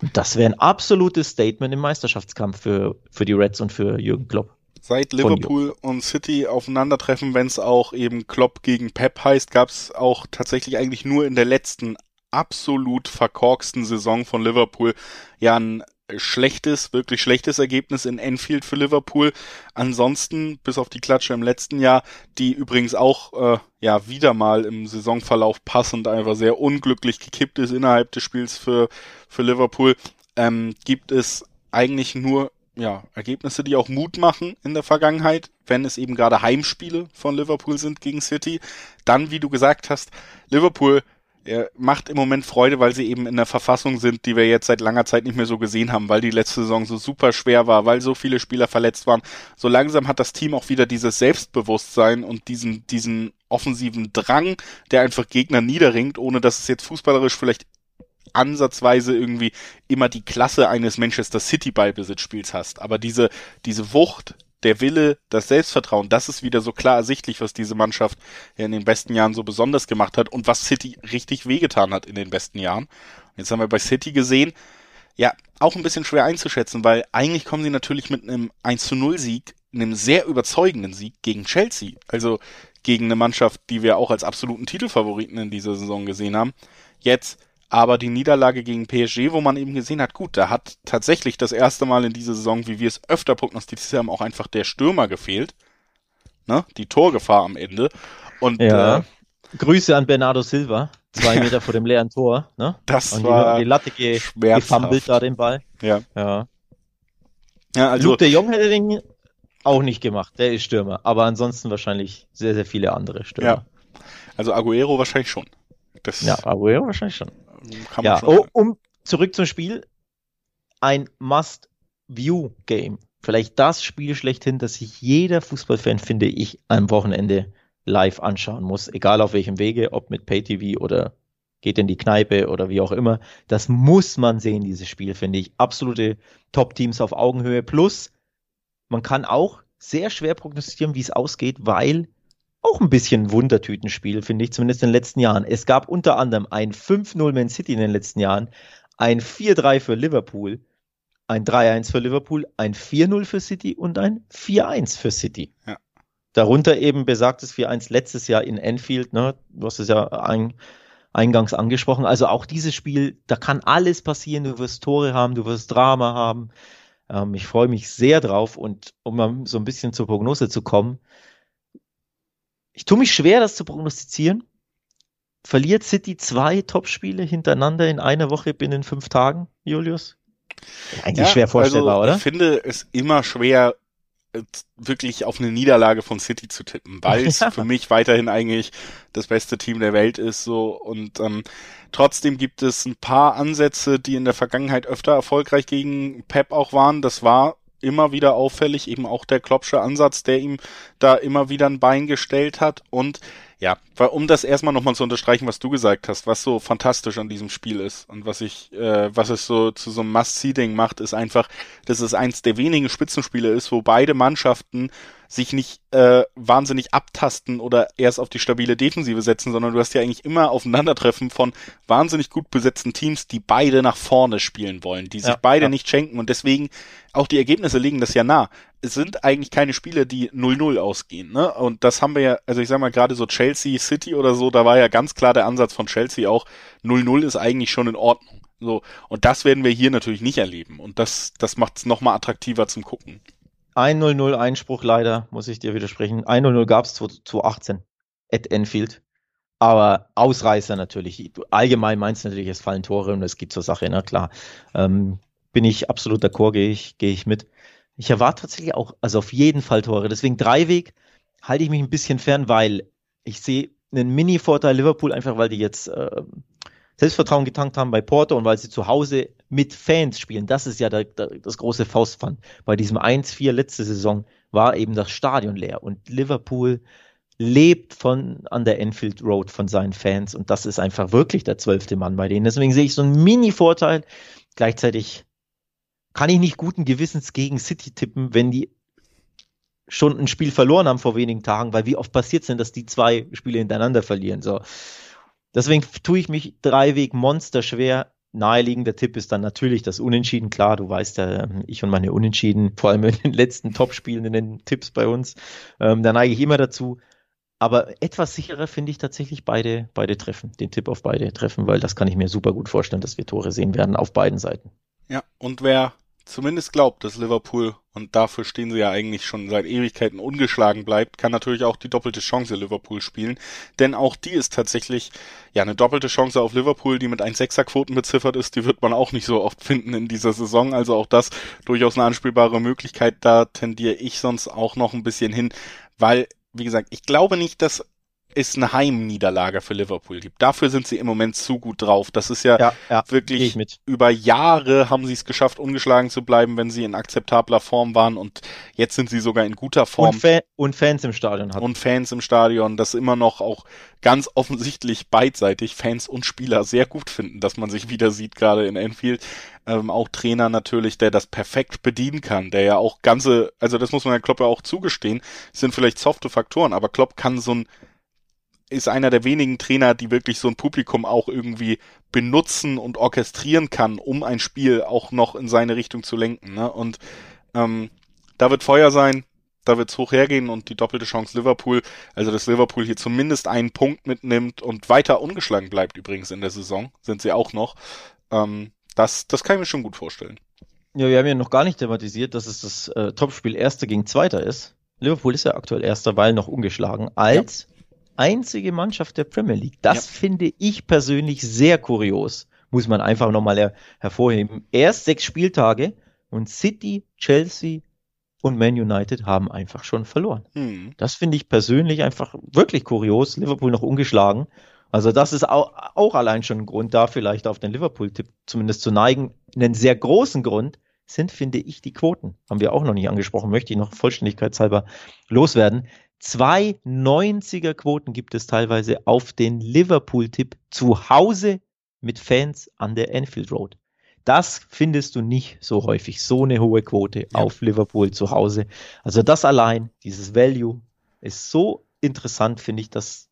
Speaker 2: Und das wäre ein absolutes Statement im Meisterschaftskampf für, für die Reds und für Jürgen Klopp.
Speaker 1: Seit Liverpool und City aufeinandertreffen, wenn es auch eben Klopp gegen Pep heißt, gab es auch tatsächlich eigentlich nur in der letzten absolut verkorksten Saison von Liverpool ja ein schlechtes, wirklich schlechtes Ergebnis in Enfield für Liverpool. Ansonsten, bis auf die Klatsche im letzten Jahr, die übrigens auch äh, ja wieder mal im Saisonverlauf passend einfach sehr unglücklich gekippt ist innerhalb des Spiels für, für Liverpool, ähm, gibt es eigentlich nur ja, Ergebnisse, die auch Mut machen in der Vergangenheit, wenn es eben gerade Heimspiele von Liverpool sind gegen City. Dann, wie du gesagt hast, Liverpool er macht im Moment Freude, weil sie eben in der Verfassung sind, die wir jetzt seit langer Zeit nicht mehr so gesehen haben, weil die letzte Saison so super schwer war, weil so viele Spieler verletzt waren. So langsam hat das Team auch wieder dieses Selbstbewusstsein und diesen, diesen offensiven Drang, der einfach Gegner niederringt, ohne dass es jetzt fußballerisch vielleicht ansatzweise irgendwie immer die Klasse eines Manchester City Ballbesitzspiels hast. Aber diese, diese Wucht, der Wille, das Selbstvertrauen, das ist wieder so klar ersichtlich, was diese Mannschaft in den besten Jahren so besonders gemacht hat und was City richtig wehgetan hat in den besten Jahren. Jetzt haben wir bei City gesehen, ja, auch ein bisschen schwer einzuschätzen, weil eigentlich kommen sie natürlich mit einem 1 zu 0 Sieg, einem sehr überzeugenden Sieg gegen Chelsea. Also gegen eine Mannschaft, die wir auch als absoluten Titelfavoriten in dieser Saison gesehen haben. Jetzt aber die Niederlage gegen PSG, wo man eben gesehen hat, gut, da hat tatsächlich das erste Mal in dieser Saison, wie wir es öfter prognostiziert haben, auch einfach der Stürmer gefehlt. Ne? Die Torgefahr am Ende. Und
Speaker 2: ja. äh, Grüße an Bernardo Silva, zwei Meter vor dem leeren Tor. Ne?
Speaker 1: Das Und war
Speaker 2: die, die Latte ge gefummelt da den Ball.
Speaker 1: Ja.
Speaker 2: ja. ja also, Luke de Jong hätte den auch nicht gemacht, der ist Stürmer. Aber ansonsten wahrscheinlich sehr, sehr viele andere Stürmer. Ja.
Speaker 1: Also Aguero wahrscheinlich schon.
Speaker 2: Das ja, Aguero wahrscheinlich schon. Kann ja, oh, um zurück zum Spiel. Ein Must-View-Game vielleicht das Spiel schlechthin, das sich jeder Fußballfan, finde ich, am Wochenende live anschauen muss, egal auf welchem Wege, ob mit Pay-TV oder geht in die Kneipe oder wie auch immer. Das muss man sehen, dieses Spiel, finde ich. Absolute Top-Teams auf Augenhöhe. Plus, man kann auch sehr schwer prognostizieren, wie es ausgeht, weil auch ein bisschen Wundertütenspiel, finde ich, zumindest in den letzten Jahren. Es gab unter anderem ein 5-0 Man City in den letzten Jahren, ein 4-3 für Liverpool, ein 3-1 für Liverpool, ein 4-0 für City und ein 4-1 für City. Ja. Darunter eben besagtes 4-1 letztes Jahr in Enfield, ne? du hast es ja ein, eingangs angesprochen. Also auch dieses Spiel, da kann alles passieren. Du wirst Tore haben, du wirst Drama haben. Ähm, ich freue mich sehr drauf und um mal so ein bisschen zur Prognose zu kommen. Ich tue mich schwer, das zu prognostizieren. Verliert City zwei Topspiele hintereinander in einer Woche binnen fünf Tagen, Julius?
Speaker 1: Eigentlich ja, schwer vorstellbar, also, oder? Ich finde es immer schwer, wirklich auf eine Niederlage von City zu tippen, weil es [laughs] für mich weiterhin eigentlich das beste Team der Welt ist so und ähm, trotzdem gibt es ein paar Ansätze, die in der Vergangenheit öfter erfolgreich gegen Pep auch waren. Das war immer wieder auffällig, eben auch der Kloppsche Ansatz, der ihm da immer wieder ein Bein gestellt hat. Und ja, weil um das erstmal nochmal zu unterstreichen, was du gesagt hast, was so fantastisch an diesem Spiel ist und was ich, äh, was es so zu so einem Must-See-Ding macht, ist einfach, dass es eins der wenigen Spitzenspiele ist, wo beide Mannschaften sich nicht äh, wahnsinnig abtasten oder erst auf die stabile Defensive setzen, sondern du hast ja eigentlich immer Aufeinandertreffen von wahnsinnig gut besetzten Teams, die beide nach vorne spielen wollen, die sich ja, beide ja. nicht schenken und deswegen auch die Ergebnisse legen das ja nah. Es sind eigentlich keine Spiele, die 0-0 ausgehen, ne? Und das haben wir ja, also ich sag mal gerade so Chelsea City oder so, da war ja ganz klar der Ansatz von Chelsea auch 0-0 ist eigentlich schon in Ordnung. So und das werden wir hier natürlich nicht erleben und das das macht es noch mal attraktiver zum gucken.
Speaker 2: 1-0-0 Einspruch leider, muss ich dir widersprechen. 1-0-0 gab es 2018 at Enfield. Aber Ausreißer natürlich. Allgemein meinst du natürlich, es fallen Tore und es geht zur Sache, na klar. Ähm, bin ich absolut d'accord, gehe ich, gehe ich mit. Ich erwarte tatsächlich auch, also auf jeden Fall Tore. Deswegen Dreiweg halte ich mich ein bisschen fern, weil ich sehe einen Mini-Vorteil Liverpool, einfach weil die jetzt äh, Selbstvertrauen getankt haben bei Porto und weil sie zu Hause mit Fans spielen. Das ist ja der, der, das große Faustpfand. Bei diesem 1-4 letzte Saison war eben das Stadion leer und Liverpool lebt von an der Enfield Road von seinen Fans und das ist einfach wirklich der zwölfte Mann bei denen. Deswegen sehe ich so einen Mini-Vorteil. Gleichzeitig kann ich nicht guten Gewissens gegen City tippen, wenn die schon ein Spiel verloren haben vor wenigen Tagen, weil wie oft passiert es denn, dass die zwei Spiele hintereinander verlieren? So. Deswegen tue ich mich Dreiweg Monster schwer. Naheliegender Tipp ist dann natürlich das Unentschieden. Klar, du weißt ja, ich und meine Unentschieden, vor allem in den letzten Topspielen in den Tipps bei uns, ähm, da neige ich immer dazu. Aber etwas sicherer finde ich tatsächlich beide, beide Treffen, den Tipp auf beide Treffen, weil das kann ich mir super gut vorstellen, dass wir Tore sehen werden auf beiden Seiten.
Speaker 1: Ja, und wer zumindest glaubt, dass Liverpool, und dafür stehen sie ja eigentlich schon seit Ewigkeiten ungeschlagen bleibt, kann natürlich auch die doppelte Chance Liverpool spielen. Denn auch die ist tatsächlich, ja, eine doppelte Chance auf Liverpool, die mit 1,6er Quoten beziffert ist, die wird man auch nicht so oft finden in dieser Saison. Also auch das durchaus eine anspielbare Möglichkeit. Da tendiere ich sonst auch noch ein bisschen hin, weil, wie gesagt, ich glaube nicht, dass es eine Heimniederlage für Liverpool gibt. Dafür sind sie im Moment zu gut drauf. Das ist ja, ja, ja wirklich über Jahre haben sie es geschafft, ungeschlagen zu bleiben, wenn sie in akzeptabler Form waren und jetzt sind sie sogar in guter Form.
Speaker 2: Und, Fa und Fans im Stadion
Speaker 1: hatten. Und Fans im Stadion, das immer noch auch ganz offensichtlich beidseitig Fans und Spieler sehr gut finden, dass man sich wieder sieht, gerade in Enfield. Ähm, auch Trainer natürlich, der das perfekt bedienen kann, der ja auch ganze, also das muss man ja Klopp ja auch zugestehen, sind vielleicht softe Faktoren, aber Klopp kann so ein ist einer der wenigen Trainer, die wirklich so ein Publikum auch irgendwie benutzen und orchestrieren kann, um ein Spiel auch noch in seine Richtung zu lenken. Ne? Und ähm, da wird Feuer sein, da wird's hoch hergehen und die doppelte Chance Liverpool, also dass Liverpool hier zumindest einen Punkt mitnimmt und weiter ungeschlagen bleibt übrigens in der Saison, sind sie auch noch. Ähm, das, das kann ich mir schon gut vorstellen.
Speaker 2: Ja, wir haben ja noch gar nicht thematisiert, dass es das äh, Topspiel Erster gegen Zweiter ist. Liverpool ist ja aktuell Erster, weil noch ungeschlagen. Als ja einzige Mannschaft der Premier League. Das ja. finde ich persönlich sehr kurios. Muss man einfach nochmal her hervorheben. Erst sechs Spieltage und City, Chelsea und Man United haben einfach schon verloren. Hm. Das finde ich persönlich einfach wirklich kurios. Liverpool noch ungeschlagen. Also das ist auch, auch allein schon ein Grund da, vielleicht auf den Liverpool-Tipp zumindest zu neigen. Einen sehr großen Grund, sind, finde ich, die Quoten. Haben wir auch noch nicht angesprochen, möchte ich noch vollständigkeitshalber loswerden. Zwei 90er Quoten gibt es teilweise auf den Liverpool-Tipp zu Hause mit Fans an der Enfield Road. Das findest du nicht so häufig, so eine hohe Quote ja. auf Liverpool zu Hause. Also das allein, dieses Value, ist so interessant, finde ich, dass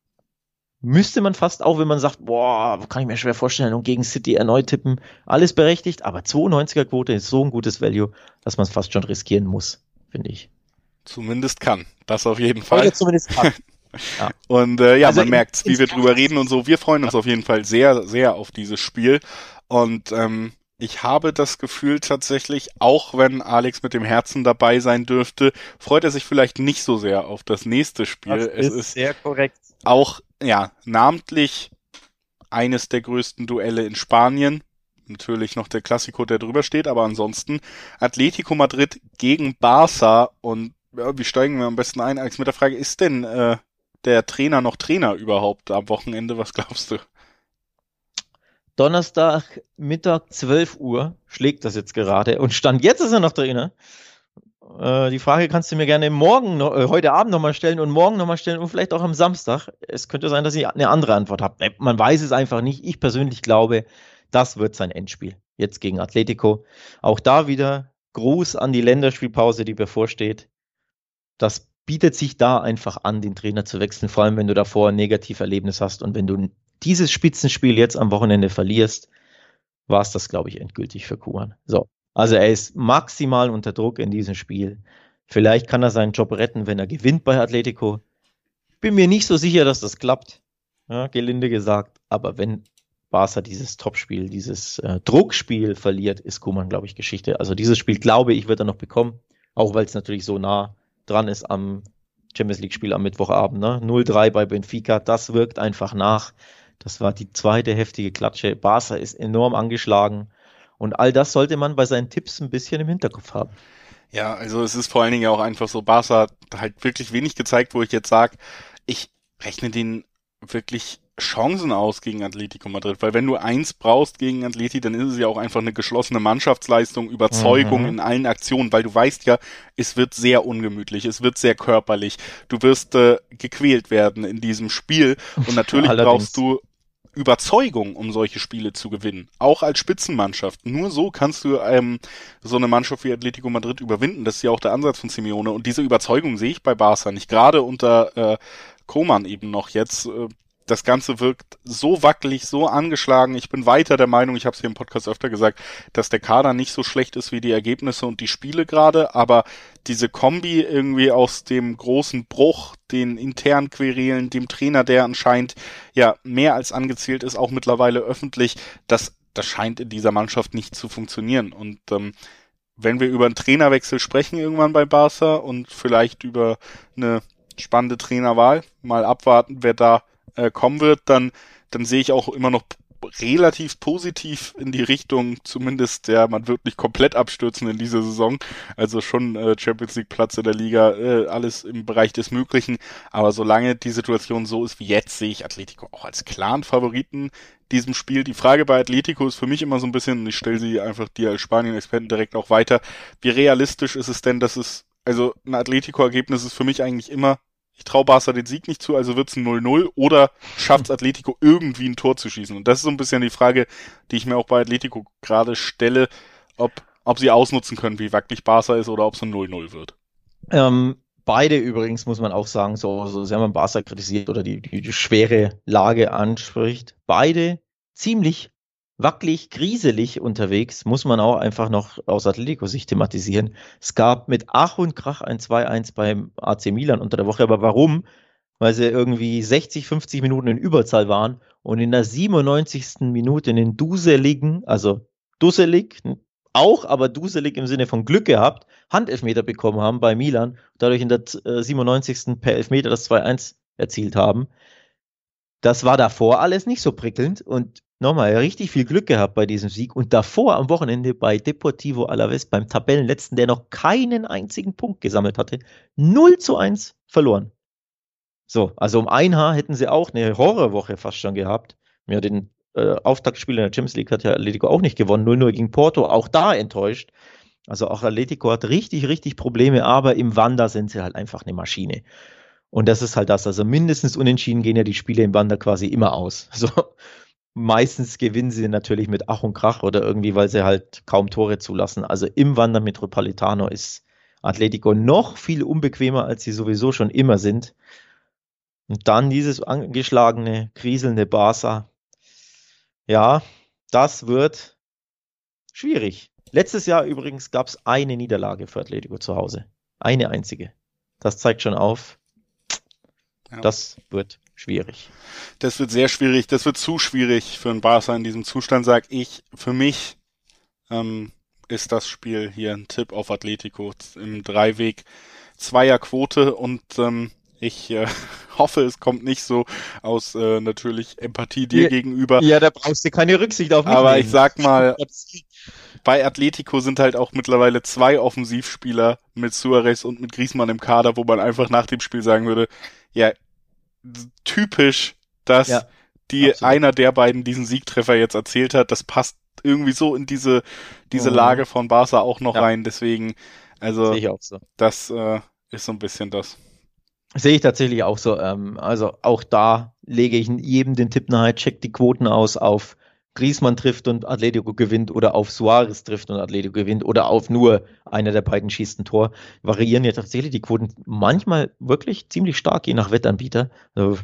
Speaker 2: müsste man fast auch, wenn man sagt, boah, kann ich mir schwer vorstellen und gegen City erneut tippen, alles berechtigt, aber 92er Quote ist so ein gutes Value, dass man es fast schon riskieren muss, finde ich.
Speaker 1: Zumindest kann. Das auf jeden Fall. Oder
Speaker 2: zumindest kann. [laughs]
Speaker 1: Ja. Und äh, ja, also man merkt, wie wir drüber reden und so. Wir freuen uns auf jeden Fall sehr, sehr auf dieses Spiel. Und ähm, ich habe das Gefühl tatsächlich, auch wenn Alex mit dem Herzen dabei sein dürfte, freut er sich vielleicht nicht so sehr auf das nächste Spiel.
Speaker 2: Das es ist, ist sehr korrekt.
Speaker 1: Auch, ja, namentlich eines der größten Duelle in Spanien. Natürlich noch der Klassiko, der drüber steht, aber ansonsten Atletico Madrid gegen Barca und ja, wie steigen wir am besten ein? Alex, mit der Frage, ist denn äh, der Trainer noch Trainer überhaupt am Wochenende? Was glaubst du?
Speaker 2: Donnerstag Mittag 12 Uhr schlägt das jetzt gerade und Stand jetzt ist er noch Trainer. Äh, die Frage kannst du mir gerne morgen, äh, heute Abend nochmal stellen und morgen nochmal stellen und vielleicht auch am Samstag. Es könnte sein, dass ich eine andere Antwort habe. Man weiß es einfach nicht. Ich persönlich glaube, das wird sein Endspiel. Jetzt gegen Atletico. Auch da wieder Gruß an die Länderspielpause, die bevorsteht. Das bietet sich da einfach an, den Trainer zu wechseln, vor allem wenn du davor ein Negativerlebnis hast und wenn du dieses Spitzenspiel jetzt am Wochenende verlierst, war es das, glaube ich, endgültig für Kuhan. So. Also er ist maximal unter Druck in diesem Spiel. Vielleicht kann er seinen Job retten, wenn er gewinnt bei Atletico. Bin mir nicht so sicher, dass das klappt. Ja, gelinde gesagt. Aber wenn Barca dieses Topspiel, dieses äh, Druckspiel verliert, ist Kuman, glaube ich, Geschichte. Also dieses Spiel, glaube ich, wird er noch bekommen. Auch weil es natürlich so nah dran ist am Champions League Spiel am Mittwochabend. Ne? 0-3 bei Benfica, das wirkt einfach nach. Das war die zweite heftige Klatsche. Barca ist enorm angeschlagen. Und all das sollte man bei seinen Tipps ein bisschen im Hinterkopf haben.
Speaker 1: Ja, also es ist vor allen Dingen auch einfach so, Barca hat halt wirklich wenig gezeigt, wo ich jetzt sage, ich rechne den wirklich Chancen aus gegen Atletico Madrid, weil wenn du eins brauchst gegen Atleti, dann ist es ja auch einfach eine geschlossene Mannschaftsleistung, Überzeugung mhm. in allen Aktionen, weil du weißt ja, es wird sehr ungemütlich, es wird sehr körperlich, du wirst äh, gequält werden in diesem Spiel und [laughs] natürlich brauchst du Überzeugung, um solche Spiele zu gewinnen. Auch als Spitzenmannschaft. Nur so kannst du ähm, so eine Mannschaft wie Atletico Madrid überwinden. Das ist ja auch der Ansatz von Simeone. Und diese Überzeugung sehe ich bei Barca nicht. Gerade unter äh, Koman eben noch jetzt. Äh, das Ganze wirkt so wackelig, so angeschlagen. Ich bin weiter der Meinung, ich habe es hier im Podcast öfter gesagt, dass der Kader nicht so schlecht ist wie die Ergebnisse und die Spiele gerade, aber diese Kombi irgendwie aus dem großen Bruch, den internen Querelen, dem Trainer, der anscheinend ja mehr als angezielt ist, auch mittlerweile öffentlich, das, das scheint in dieser Mannschaft nicht zu funktionieren. Und ähm, wenn wir über einen Trainerwechsel sprechen irgendwann bei Barca und vielleicht über eine spannende Trainerwahl, mal abwarten, wer da äh, kommen wird, dann, dann sehe ich auch immer noch relativ positiv in die Richtung, zumindest, ja, man wird nicht komplett abstürzen in dieser Saison. Also schon äh, Champions League Platz in der Liga, äh, alles im Bereich des Möglichen. Aber solange die Situation so ist wie jetzt, sehe ich Atletico auch als klaren Favoriten diesem Spiel. Die Frage bei Atletico ist für mich immer so ein bisschen, ich stelle sie einfach dir als Spanien-Experten direkt auch weiter. Wie realistisch ist es denn, dass es, also ein Atletico-Ergebnis ist für mich eigentlich immer ich traue Barca den Sieg nicht zu, also wird's ein 0-0 oder schafft's Atletico irgendwie ein Tor zu schießen? Und das ist so ein bisschen die Frage, die ich mir auch bei Atletico gerade stelle, ob, ob sie ausnutzen können, wie wackelig Barca ist oder ob es ein 0-0 wird.
Speaker 2: Ähm, beide übrigens, muss man auch sagen, so, so sehr man Barca kritisiert oder die, die, die schwere Lage anspricht, beide ziemlich wackelig, grieselig unterwegs, muss man auch einfach noch aus Atletico-Sicht thematisieren. Es gab mit Ach und Krach ein 2-1 beim AC Milan unter der Woche, aber warum? Weil sie irgendwie 60, 50 Minuten in Überzahl waren und in der 97. Minute in den duseligen, also dusselig, auch, aber duselig im Sinne von Glück gehabt, Handelfmeter bekommen haben bei Milan, dadurch in der 97. Äh, per Elfmeter das 2-1 erzielt haben. Das war davor alles nicht so prickelnd und nochmal richtig viel Glück gehabt bei diesem Sieg und davor am Wochenende bei Deportivo Alaves beim Tabellenletzten, der noch keinen einzigen Punkt gesammelt hatte, 0 zu 1 verloren. So, also um ein Haar hätten sie auch eine Horrorwoche fast schon gehabt. Ja, den äh, Auftaktspiel in der Champions League hat ja Atletico auch nicht gewonnen, 0-0 gegen Porto, auch da enttäuscht. Also auch Atletico hat richtig, richtig Probleme, aber im Wander sind sie halt einfach eine Maschine. Und das ist halt das. Also mindestens unentschieden gehen ja die Spiele im Wander quasi immer aus. [laughs] Also meistens gewinnen sie natürlich mit Ach und Krach oder irgendwie, weil sie halt kaum Tore zulassen. Also im Wander Metropolitano ist Atletico noch viel unbequemer, als sie sowieso schon immer sind. Und dann dieses angeschlagene, kriselnde Barca. Ja, das wird schwierig. Letztes Jahr übrigens gab es eine Niederlage für Atletico zu Hause. Eine einzige. Das zeigt schon auf, ja. das wird schwierig.
Speaker 1: Das wird sehr schwierig. Das wird zu schwierig für ein Barca in diesem Zustand, sag ich. Für mich ähm, ist das Spiel hier ein Tipp auf Atletico im Dreiweg. Zweierquote und ähm, ich äh, [laughs] hoffe, es kommt nicht so aus äh, natürlich Empathie dir
Speaker 2: ja,
Speaker 1: gegenüber.
Speaker 2: Ja, da brauchst du keine Rücksicht auf
Speaker 1: mich. Aber nehmen. ich sag mal, [laughs] bei Atletico sind halt auch mittlerweile zwei Offensivspieler mit Suarez und mit Griezmann im Kader, wo man einfach nach dem Spiel sagen würde, ja, typisch, dass ja, die absolut. einer der beiden diesen Siegtreffer jetzt erzählt hat. Das passt irgendwie so in diese diese mhm. Lage von Barca auch noch ja. rein. Deswegen, also so. das äh, ist so ein bisschen das.
Speaker 2: Sehe ich tatsächlich auch so. Ähm, also auch da lege ich jedem den Tipp nahe, checkt die Quoten aus auf Griezmann trifft und Atletico gewinnt oder auf Suarez trifft und Atletico gewinnt oder auf nur einer der beiden schießt ein Tor, variieren ja tatsächlich die Quoten manchmal wirklich ziemlich stark, je nach Wettanbieter. Also,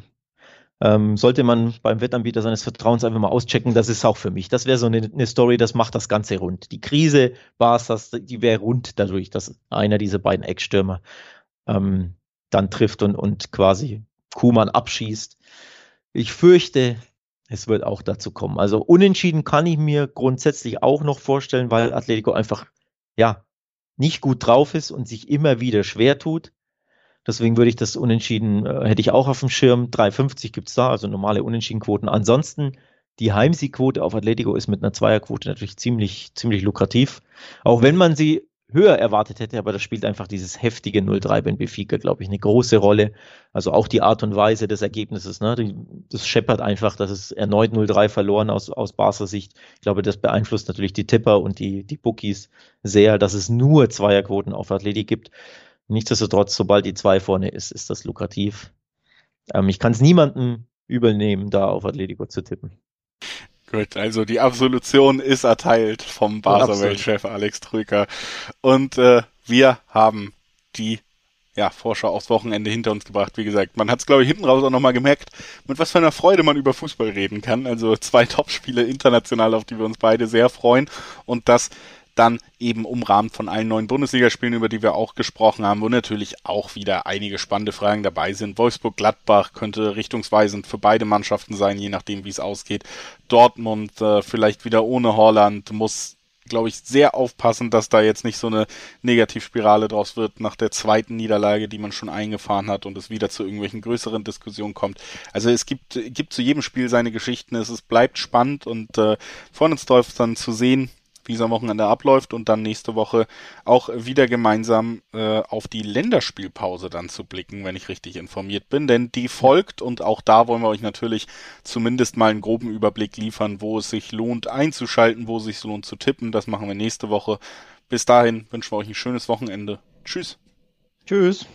Speaker 2: ähm, sollte man beim Wettanbieter seines Vertrauens einfach mal auschecken, das ist auch für mich. Das wäre so eine, eine, Story, das macht das Ganze rund. Die Krise war es, die wäre rund dadurch, dass einer dieser beiden Eckstürmer ähm, dann trifft und, und quasi Kuhmann abschießt. Ich fürchte, es wird auch dazu kommen. Also unentschieden kann ich mir grundsätzlich auch noch vorstellen, weil Atletico einfach, ja, nicht gut drauf ist und sich immer wieder schwer tut. Deswegen würde ich das Unentschieden, äh, hätte ich auch auf dem Schirm. 3,50 gibt es da, also normale Unentschiedenquoten. Ansonsten, die Heimsiegquote auf Atletico ist mit einer Zweierquote natürlich ziemlich, ziemlich lukrativ. Auch wenn man sie höher erwartet hätte, aber das spielt einfach dieses heftige 0-3 bei Benfica, glaube ich, eine große Rolle. Also auch die Art und Weise des Ergebnisses, ne? das scheppert einfach, dass es erneut 0-3 verloren aus, aus Barca Sicht. Ich glaube, das beeinflusst natürlich die Tipper und die, die Bookies sehr, dass es nur Zweierquoten auf Athletik gibt. Nichtsdestotrotz, sobald die zwei vorne ist, ist das lukrativ. Ähm, ich kann es niemandem übel nehmen, da auf Atletico zu tippen.
Speaker 1: Gut, also die Absolution ist erteilt vom Basel-Weltchef Alex Trüker. Und äh, wir haben die ja, Vorschau aufs Wochenende hinter uns gebracht. Wie gesagt, man hat es, glaube ich, hinten raus auch nochmal gemerkt, mit was für einer Freude man über Fußball reden kann. Also zwei Topspiele international, auf die wir uns beide sehr freuen. Und das dann eben umrahmt von allen neuen Bundesligaspielen, über die wir auch gesprochen haben, wo natürlich auch wieder einige spannende Fragen dabei sind. Wolfsburg-Gladbach könnte richtungsweisend für beide Mannschaften sein, je nachdem, wie es ausgeht. Dortmund äh, vielleicht wieder ohne Holland muss glaube ich, sehr aufpassen, dass da jetzt nicht so eine Negativspirale draus wird nach der zweiten Niederlage, die man schon eingefahren hat und es wieder zu irgendwelchen größeren Diskussionen kommt. Also es gibt, gibt zu jedem Spiel seine Geschichten, es ist, bleibt spannend und äh, von uns dann zu sehen, wie es am Wochenende abläuft und dann nächste Woche auch wieder gemeinsam äh, auf die Länderspielpause dann zu blicken, wenn ich richtig informiert bin. Denn die folgt und auch da wollen wir euch natürlich zumindest mal einen groben Überblick liefern, wo es sich lohnt einzuschalten, wo es sich lohnt zu tippen. Das machen wir nächste Woche. Bis dahin wünschen wir euch ein schönes Wochenende. Tschüss.
Speaker 2: Tschüss.